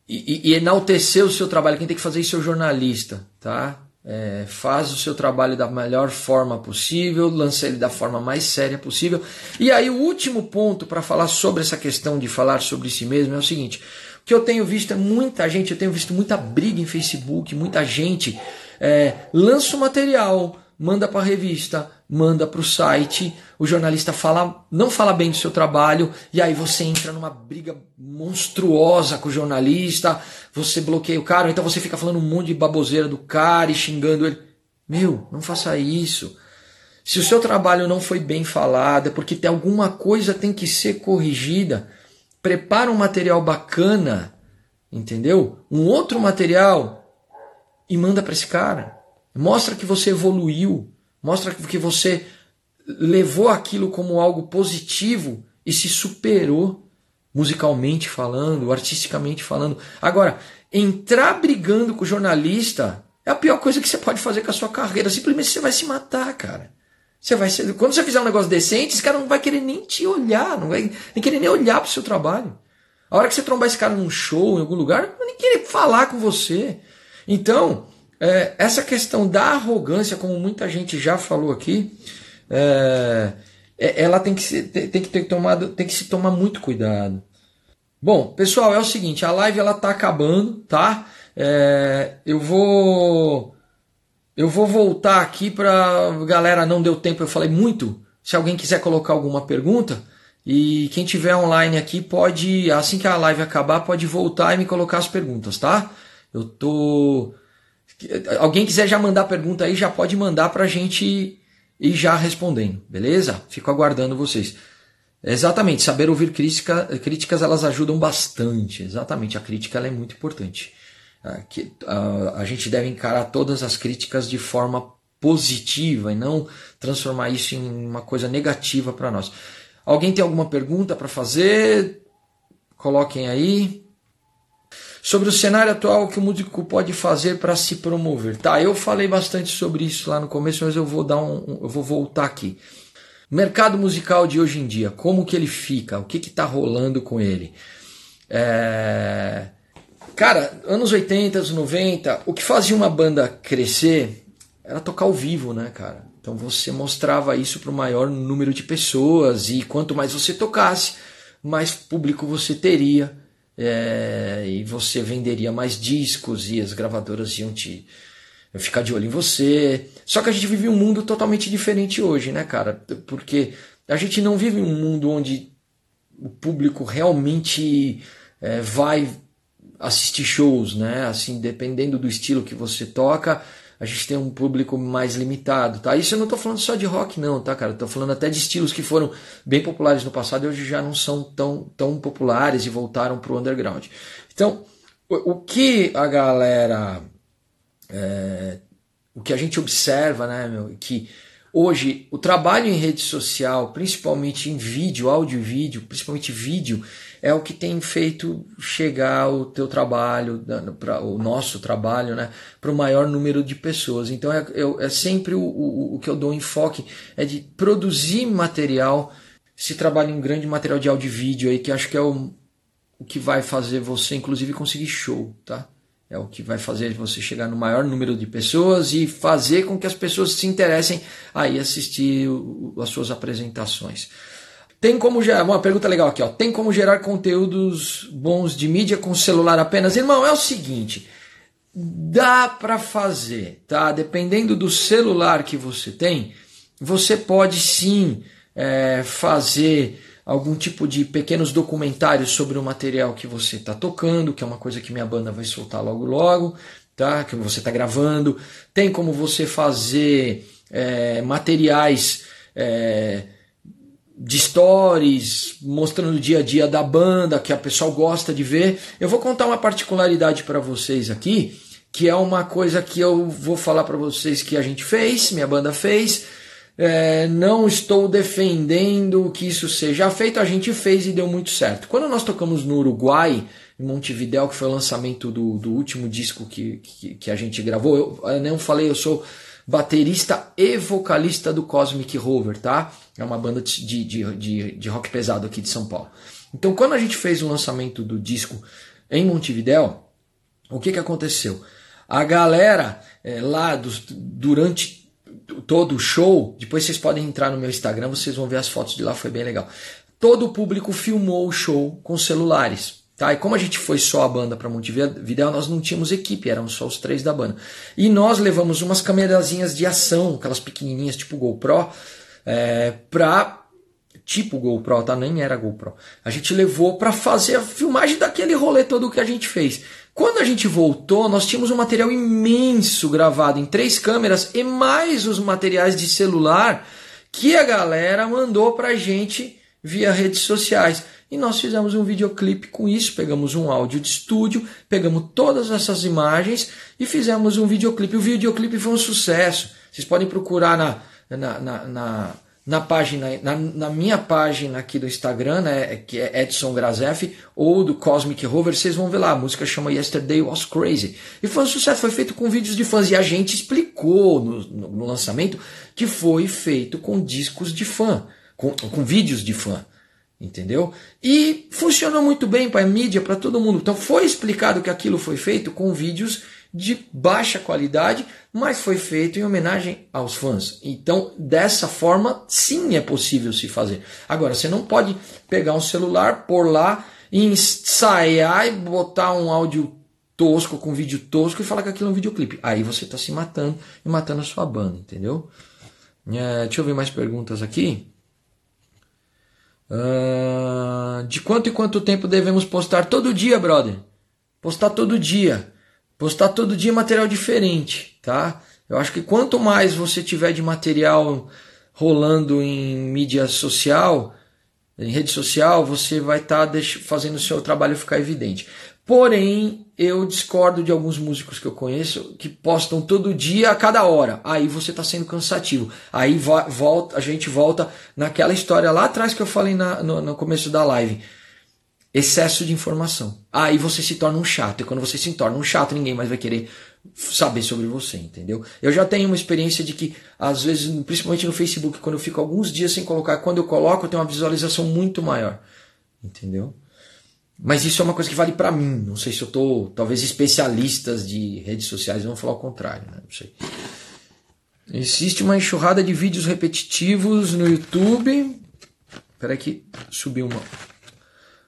e, e enaltecer o seu trabalho. Quem tem que fazer isso é o jornalista, tá? É, faz o seu trabalho da melhor forma possível, lança ele da forma mais séria possível. E aí, o último ponto para falar sobre essa questão de falar sobre si mesmo é o seguinte: o que eu tenho visto é muita gente, eu tenho visto muita briga em Facebook, muita gente é, lança o material, manda para a revista, manda para o site, o jornalista fala, não fala bem do seu trabalho, e aí você entra numa briga monstruosa com o jornalista, você bloqueia o cara, então você fica falando um monte de baboseira do cara e xingando ele. Meu, não faça isso. Se o seu trabalho não foi bem falado, é porque tem alguma coisa tem que ser corrigida. Prepara um material bacana, entendeu? Um outro material e manda para esse cara. Mostra que você evoluiu, mostra que você levou aquilo como algo positivo e se superou musicalmente falando, artisticamente falando. Agora, entrar brigando com o jornalista é a pior coisa que você pode fazer com a sua carreira. Simplesmente você vai se matar, cara. Você vai ser... Quando você fizer um negócio decente, esse cara não vai querer nem te olhar, não vai nem querer nem olhar pro seu trabalho. A hora que você trombar esse cara num show, em algum lugar, não vai nem querer falar com você. Então, é, essa questão da arrogância, como muita gente já falou aqui, é, é ela tem que, se, tem, que ter tomado, tem que se tomar muito cuidado. Bom, pessoal, é o seguinte, a live ela tá acabando, tá? É, eu vou eu vou voltar aqui para galera não deu tempo, eu falei muito. Se alguém quiser colocar alguma pergunta, E quem tiver online aqui pode, assim que a live acabar, pode voltar e me colocar as perguntas, tá? Eu tô. Alguém quiser já mandar pergunta aí, já pode mandar pra gente ir já respondendo, beleza? Fico aguardando vocês. Exatamente, saber ouvir crítica, críticas elas ajudam bastante. Exatamente, a crítica é muito importante. A, a, a gente deve encarar todas as críticas de forma positiva e não transformar isso em uma coisa negativa para nós. Alguém tem alguma pergunta para fazer? Coloquem aí. Sobre o cenário atual, o que o músico pode fazer para se promover? Tá, eu falei bastante sobre isso lá no começo, mas eu vou dar um, eu vou voltar aqui. Mercado musical de hoje em dia, como que ele fica? O que está rolando com ele? É... Cara, anos 80, anos 90, o que fazia uma banda crescer era tocar ao vivo, né, cara? Então você mostrava isso para o maior número de pessoas e quanto mais você tocasse, mais público você teria é, e você venderia mais discos e as gravadoras iam te ficar de olho em você. Só que a gente vive um mundo totalmente diferente hoje, né, cara? Porque a gente não vive um mundo onde o público realmente é, vai assistir shows, né? Assim, dependendo do estilo que você toca, a gente tem um público mais limitado, tá? Isso eu não estou falando só de rock, não, tá, cara? Estou falando até de estilos que foram bem populares no passado e hoje já não são tão, tão populares e voltaram para o underground. Então, o, o, que a galera. É, o que a gente observa, né, meu, que hoje o trabalho em rede social, principalmente em vídeo, áudio e vídeo, principalmente vídeo, é o que tem feito chegar o teu trabalho, pra, o nosso trabalho, né, para o maior número de pessoas. Então é, é, sempre o, o, o, que eu dou enfoque, é de produzir material, se trabalha um grande material de áudio e vídeo aí, que acho que é o, o que vai fazer você, inclusive, conseguir show, tá? É o que vai fazer você chegar no maior número de pessoas e fazer com que as pessoas se interessem aí assistir as suas apresentações. Tem como gerar, uma pergunta legal aqui, ó. Tem como gerar conteúdos bons de mídia com celular apenas? Irmão, é o seguinte, dá para fazer, tá? Dependendo do celular que você tem, você pode sim é, fazer algum tipo de pequenos documentários sobre o material que você está tocando, que é uma coisa que minha banda vai soltar logo logo, tá? Que você está gravando. Tem como você fazer é, materiais é, de stories, mostrando o dia a dia da banda, que a pessoa gosta de ver. Eu vou contar uma particularidade para vocês aqui, que é uma coisa que eu vou falar para vocês que a gente fez, minha banda fez. É, não estou defendendo que isso seja feito, a gente fez e deu muito certo. Quando nós tocamos no Uruguai, em Montevideo, que foi o lançamento do, do último disco que, que, que a gente gravou, eu, eu não falei, eu sou baterista e vocalista do Cosmic Rover, tá? É uma banda de, de, de, de rock pesado aqui de São Paulo. Então, quando a gente fez o lançamento do disco em Montevideo, o que, que aconteceu? A galera é, lá durante todo o show, depois vocês podem entrar no meu Instagram, vocês vão ver as fotos de lá, foi bem legal. Todo o público filmou o show com celulares. Tá? E como a gente foi só a banda para Montevideo, nós não tínhamos equipe, eram só os três da banda. E nós levamos umas câmerazinhas de ação, aquelas pequenininhas tipo GoPro, é, pra tipo GoPro, tá? Nem era GoPro. A gente levou para fazer a filmagem daquele rolê todo que a gente fez. Quando a gente voltou, nós tínhamos um material imenso gravado em três câmeras e mais os materiais de celular que a galera mandou pra gente via redes sociais. E nós fizemos um videoclipe com isso, pegamos um áudio de estúdio, pegamos todas essas imagens e fizemos um videoclipe. O videoclipe foi um sucesso. Vocês podem procurar na, na, na, na, na página, na, na, minha página aqui do Instagram, né, que é Edson Grazef, ou do Cosmic Rover, vocês vão ver lá. A música chama Yesterday Was Crazy. E foi um sucesso, foi feito com vídeos de fãs. E a gente explicou no, no, no lançamento que foi feito com discos de fã, com, com vídeos de fã entendeu? E funcionou muito bem para a mídia, para todo mundo. Então foi explicado que aquilo foi feito com vídeos de baixa qualidade, mas foi feito em homenagem aos fãs. Então, dessa forma, sim é possível se fazer. Agora, você não pode pegar um celular, pôr lá, ensaiar e botar um áudio tosco com vídeo tosco e falar que aquilo é um videoclipe. Aí você está se matando e matando a sua banda, entendeu? É, deixa eu ver mais perguntas aqui. Uh, de quanto e quanto tempo devemos postar? Todo dia, brother. Postar todo dia. Postar todo dia material diferente, tá? Eu acho que quanto mais você tiver de material rolando em mídia social, em rede social, você vai estar tá fazendo o seu trabalho ficar evidente. Porém, eu discordo de alguns músicos que eu conheço que postam todo dia a cada hora. Aí você está sendo cansativo. Aí volta, a gente volta naquela história lá atrás que eu falei na, no, no começo da live. Excesso de informação. Aí você se torna um chato. E quando você se torna um chato, ninguém mais vai querer saber sobre você, entendeu? Eu já tenho uma experiência de que, às vezes, principalmente no Facebook, quando eu fico alguns dias sem colocar, quando eu coloco, eu tenho uma visualização muito maior, entendeu? Mas isso é uma coisa que vale para mim. Não sei se eu tô, talvez especialistas de redes sociais vão falar o contrário, né? Não sei. Existe uma enxurrada de vídeos repetitivos no YouTube. Espera que subiu uma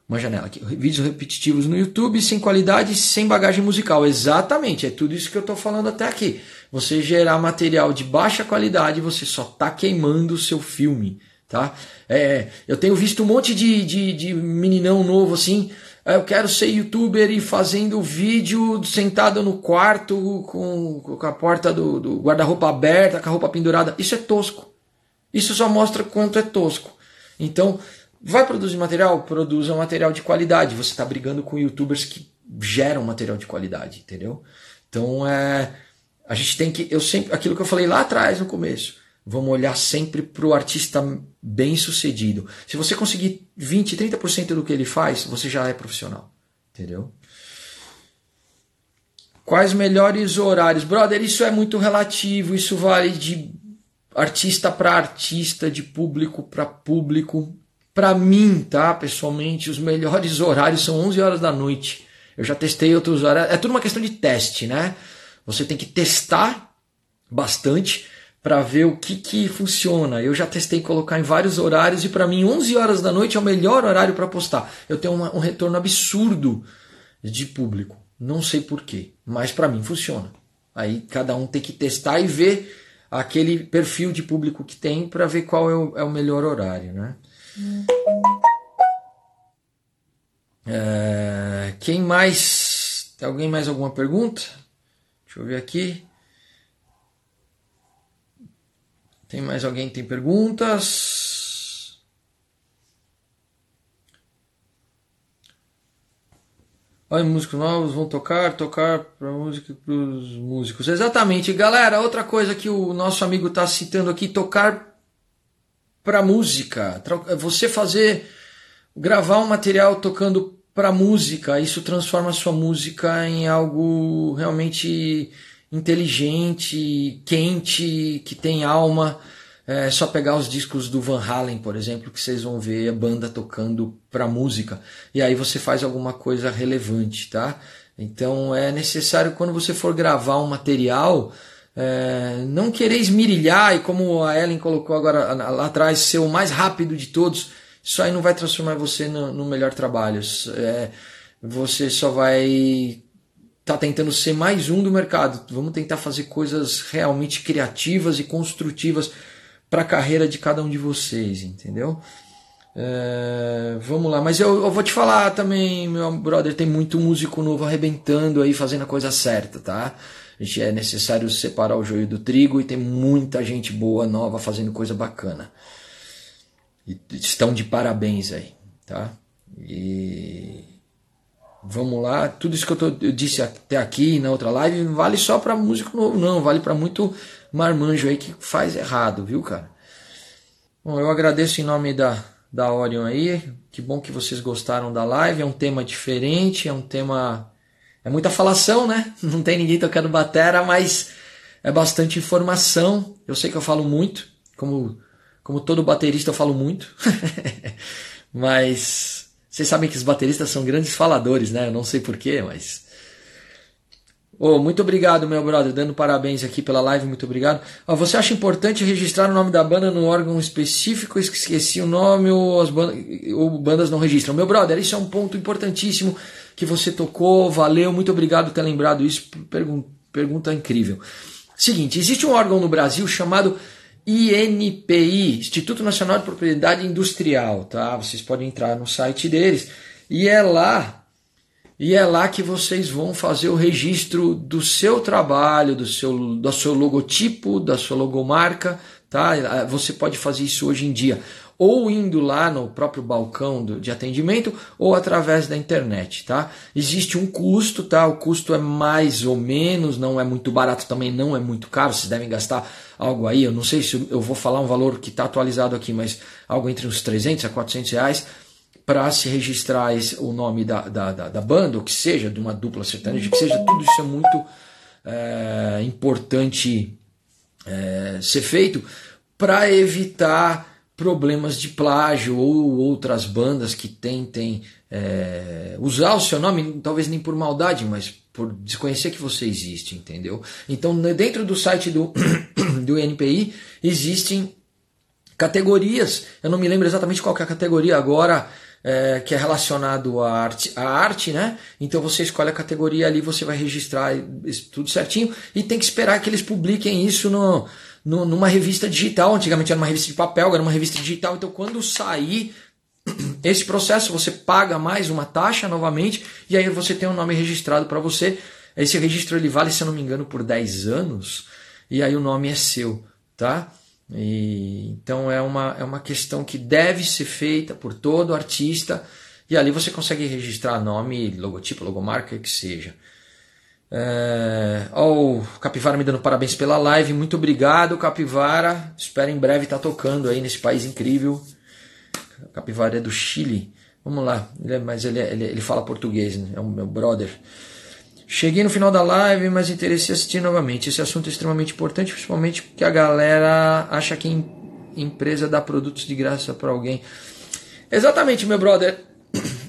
uma janela aqui. Vídeos repetitivos no YouTube, sem qualidade, sem bagagem musical. Exatamente, é tudo isso que eu estou falando até aqui. Você gerar material de baixa qualidade, você só está queimando o seu filme, tá? É, eu tenho visto um monte de, de, de meninão novo assim. É, eu quero ser youtuber e fazendo vídeo sentado no quarto com, com a porta do, do guarda-roupa aberta, com a roupa pendurada. Isso é tosco. Isso só mostra quanto é tosco. Então, Vai produzir material? Produza um material de qualidade. Você está brigando com youtubers que geram material de qualidade, entendeu? Então é. A gente tem que. Eu sempre. Aquilo que eu falei lá atrás no começo. Vamos olhar sempre para o artista bem sucedido. Se você conseguir 20, 30% do que ele faz, você já é profissional. Entendeu? Quais melhores horários? Brother, isso é muito relativo. Isso vale de artista para artista, de público para público. Para mim, tá, pessoalmente, os melhores horários são 11 horas da noite. Eu já testei outros horários. É tudo uma questão de teste, né? Você tem que testar bastante para ver o que, que funciona. Eu já testei colocar em vários horários e para mim 11 horas da noite é o melhor horário para postar. Eu tenho uma, um retorno absurdo de público. Não sei porquê, mas para mim funciona. Aí cada um tem que testar e ver aquele perfil de público que tem para ver qual é o, é o melhor horário, né? É, quem mais? Tem alguém mais alguma pergunta? Deixa eu ver aqui. Tem mais alguém que tem perguntas? Olha, músicos novos vão tocar, tocar para música para os músicos. Exatamente, galera. Outra coisa que o nosso amigo está citando aqui, tocar para música. Você fazer gravar um material tocando para música, isso transforma a sua música em algo realmente inteligente, quente, que tem alma. É só pegar os discos do Van Halen, por exemplo, que vocês vão ver a banda tocando para música. E aí você faz alguma coisa relevante, tá? Então é necessário quando você for gravar um material, é, não querer esmirilhar e como a Ellen colocou agora lá atrás, ser o mais rápido de todos, isso aí não vai transformar você no, no melhor trabalho. É, você só vai estar tá tentando ser mais um do mercado. Vamos tentar fazer coisas realmente criativas e construtivas para a carreira de cada um de vocês, entendeu? É, vamos lá, mas eu, eu, vou te falar também, meu brother, tem muito músico novo arrebentando aí, fazendo a coisa certa, tá? A gente é necessário separar o joio do trigo e tem muita gente boa, nova, fazendo coisa bacana. E estão de parabéns aí, tá? E vamos lá, tudo isso que eu, tô, eu disse até aqui na outra live vale só para músico novo, não, vale para muito marmanjo aí que faz errado, viu, cara? Bom, eu agradeço em nome da, da Orion aí, que bom que vocês gostaram da live, é um tema diferente, é um tema é muita falação, né? Não tem ninguém tocando batera, mas é bastante informação. Eu sei que eu falo muito, como, como todo baterista eu falo muito. mas vocês sabem que os bateristas são grandes faladores, né? Eu não sei porquê, mas. Oh, muito obrigado, meu brother, dando parabéns aqui pela live, muito obrigado. Oh, você acha importante registrar o nome da banda no órgão específico? Esqueci o nome ou as bandas, ou bandas não registram. Meu brother, isso é um ponto importantíssimo que você tocou, valeu, muito obrigado por ter lembrado isso, pergunta incrível. Seguinte, existe um órgão no Brasil chamado INPI, Instituto Nacional de Propriedade Industrial, tá? Vocês podem entrar no site deles e é lá e é lá que vocês vão fazer o registro do seu trabalho, do seu, do seu logotipo, da sua logomarca, tá? Você pode fazer isso hoje em dia ou indo lá no próprio balcão de atendimento ou através da internet, tá? Existe um custo, tá? O custo é mais ou menos, não é muito barato, também não é muito caro, vocês devem gastar algo aí, eu não sei se eu vou falar um valor que está atualizado aqui, mas algo entre uns 300 a 400 reais para se registrar esse, o nome da, da, da, da, banda, ou que seja, de uma dupla sertaneja, que seja, tudo isso é muito é, importante é, ser feito para evitar problemas de plágio ou outras bandas que tentem é, usar o seu nome, talvez nem por maldade, mas por desconhecer que você existe, entendeu? Então, dentro do site do, do NPI existem categorias, eu não me lembro exatamente qual é a categoria agora, é, que é relacionado à arte, à arte, né? Então você escolhe a categoria ali, você vai registrar tudo certinho e tem que esperar que eles publiquem isso no, no, numa revista digital. Antigamente era uma revista de papel, agora é uma revista digital. Então, quando sair esse processo, você paga mais uma taxa novamente e aí você tem um nome registrado para você. Esse registro ele vale, se eu não me engano, por 10 anos e aí o nome é seu, tá? E, então é uma, é uma questão que deve ser feita por todo artista e ali você consegue registrar nome, logotipo, logomarca, que seja. É... O Capivara me dando parabéns pela live. Muito obrigado, Capivara. Espero em breve estar tá tocando aí nesse país incrível. Capivara é do Chile. Vamos lá, é, mas ele, é, ele, ele, fala português, né? é o meu brother. Cheguei no final da live, mas interessei assistir novamente. Esse assunto é extremamente importante, principalmente porque a galera acha que empresa dá produtos de graça para alguém. Exatamente, meu brother.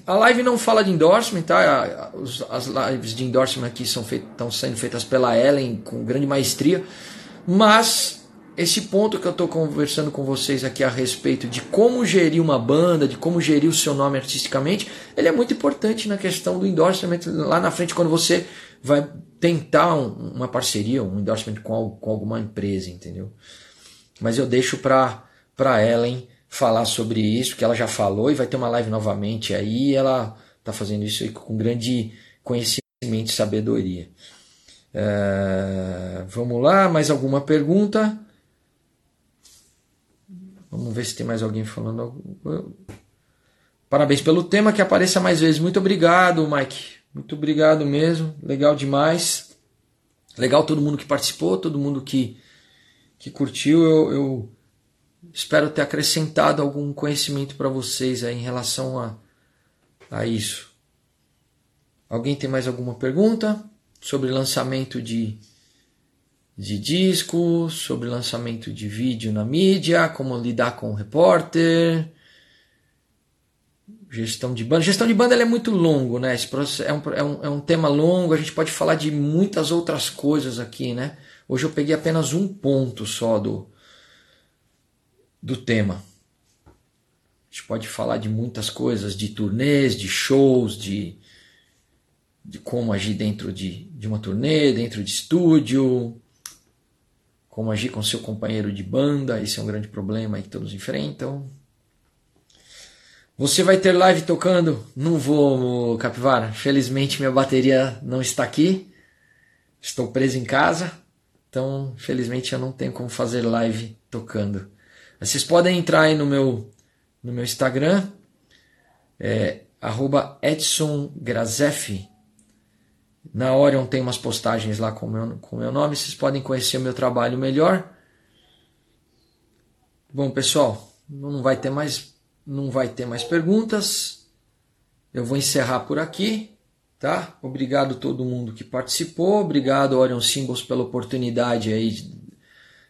A live não fala de endorsement, tá? As lives de endorsement aqui são estão sendo feitas pela Ellen com grande maestria, mas esse ponto que eu estou conversando com vocês aqui a respeito de como gerir uma banda, de como gerir o seu nome artisticamente, ele é muito importante na questão do endorsement lá na frente, quando você vai tentar um, uma parceria, um endorsement com, com alguma empresa, entendeu? Mas eu deixo para Ellen falar sobre isso, que ela já falou e vai ter uma live novamente aí. ela está fazendo isso com grande conhecimento e sabedoria. É, vamos lá, mais alguma pergunta? Vamos ver se tem mais alguém falando. Parabéns pelo tema, que apareça mais vezes. Muito obrigado, Mike. Muito obrigado mesmo. Legal demais. Legal todo mundo que participou, todo mundo que, que curtiu. Eu, eu espero ter acrescentado algum conhecimento para vocês aí em relação a, a isso. Alguém tem mais alguma pergunta sobre lançamento de, de disco, sobre lançamento de vídeo na mídia, como lidar com o repórter? Gestão de banda. Gestão de banda é muito longo, né? Esse é um, é, um, é um tema longo, a gente pode falar de muitas outras coisas aqui, né? Hoje eu peguei apenas um ponto só do, do tema. A gente pode falar de muitas coisas, de turnês, de shows, de, de como agir dentro de, de uma turnê, dentro de estúdio, como agir com seu companheiro de banda, esse é um grande problema que todos enfrentam. Você vai ter live tocando? Não vou, Capivara. Felizmente minha bateria não está aqui. Estou preso em casa. Então, felizmente eu não tenho como fazer live tocando. Vocês podem entrar aí no meu, no meu Instagram, é, Edson. Na Orion tem umas postagens lá com o meu, com meu nome, vocês podem conhecer o meu trabalho melhor. Bom, pessoal, não vai ter mais, não vai ter mais perguntas. Eu vou encerrar por aqui, tá? Obrigado a todo mundo que participou, obrigado Orion Symbols pela oportunidade aí de,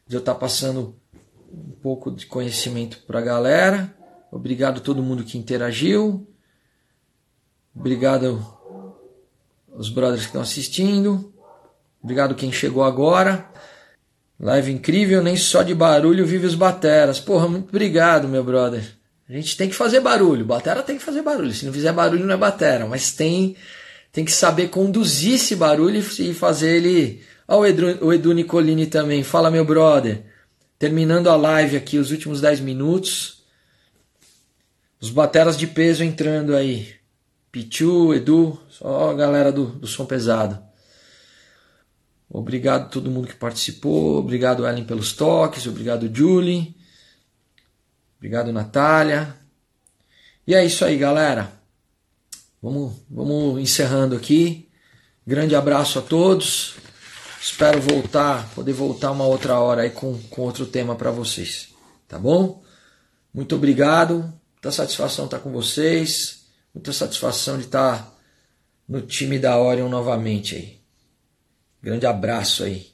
de eu estar passando um pouco de conhecimento para a galera. Obrigado a todo mundo que interagiu. Obrigado aos brothers que estão assistindo. Obrigado quem chegou agora. Live incrível, nem só de barulho vive os bateras. Porra, muito obrigado, meu brother. A gente tem que fazer barulho. Batera tem que fazer barulho. Se não fizer barulho, não é batera. Mas tem, tem que saber conduzir esse barulho e fazer ele. Olha o Edu, o Edu Nicolini também. Fala, meu brother. terminando a live aqui, os últimos 10 minutos. Os bateras de peso entrando aí. Pichu, Edu, só a galera do, do som pesado. Obrigado a todo mundo que participou. Obrigado, Ellen, pelos toques. Obrigado, Julie. Obrigado, Natália. E é isso aí, galera. Vamos, vamos encerrando aqui. Grande abraço a todos. Espero voltar, poder voltar uma outra hora aí com, com outro tema para vocês. Tá bom? Muito obrigado. Muita satisfação estar com vocês. Muita satisfação de estar no time da Orion novamente aí. Grande abraço aí.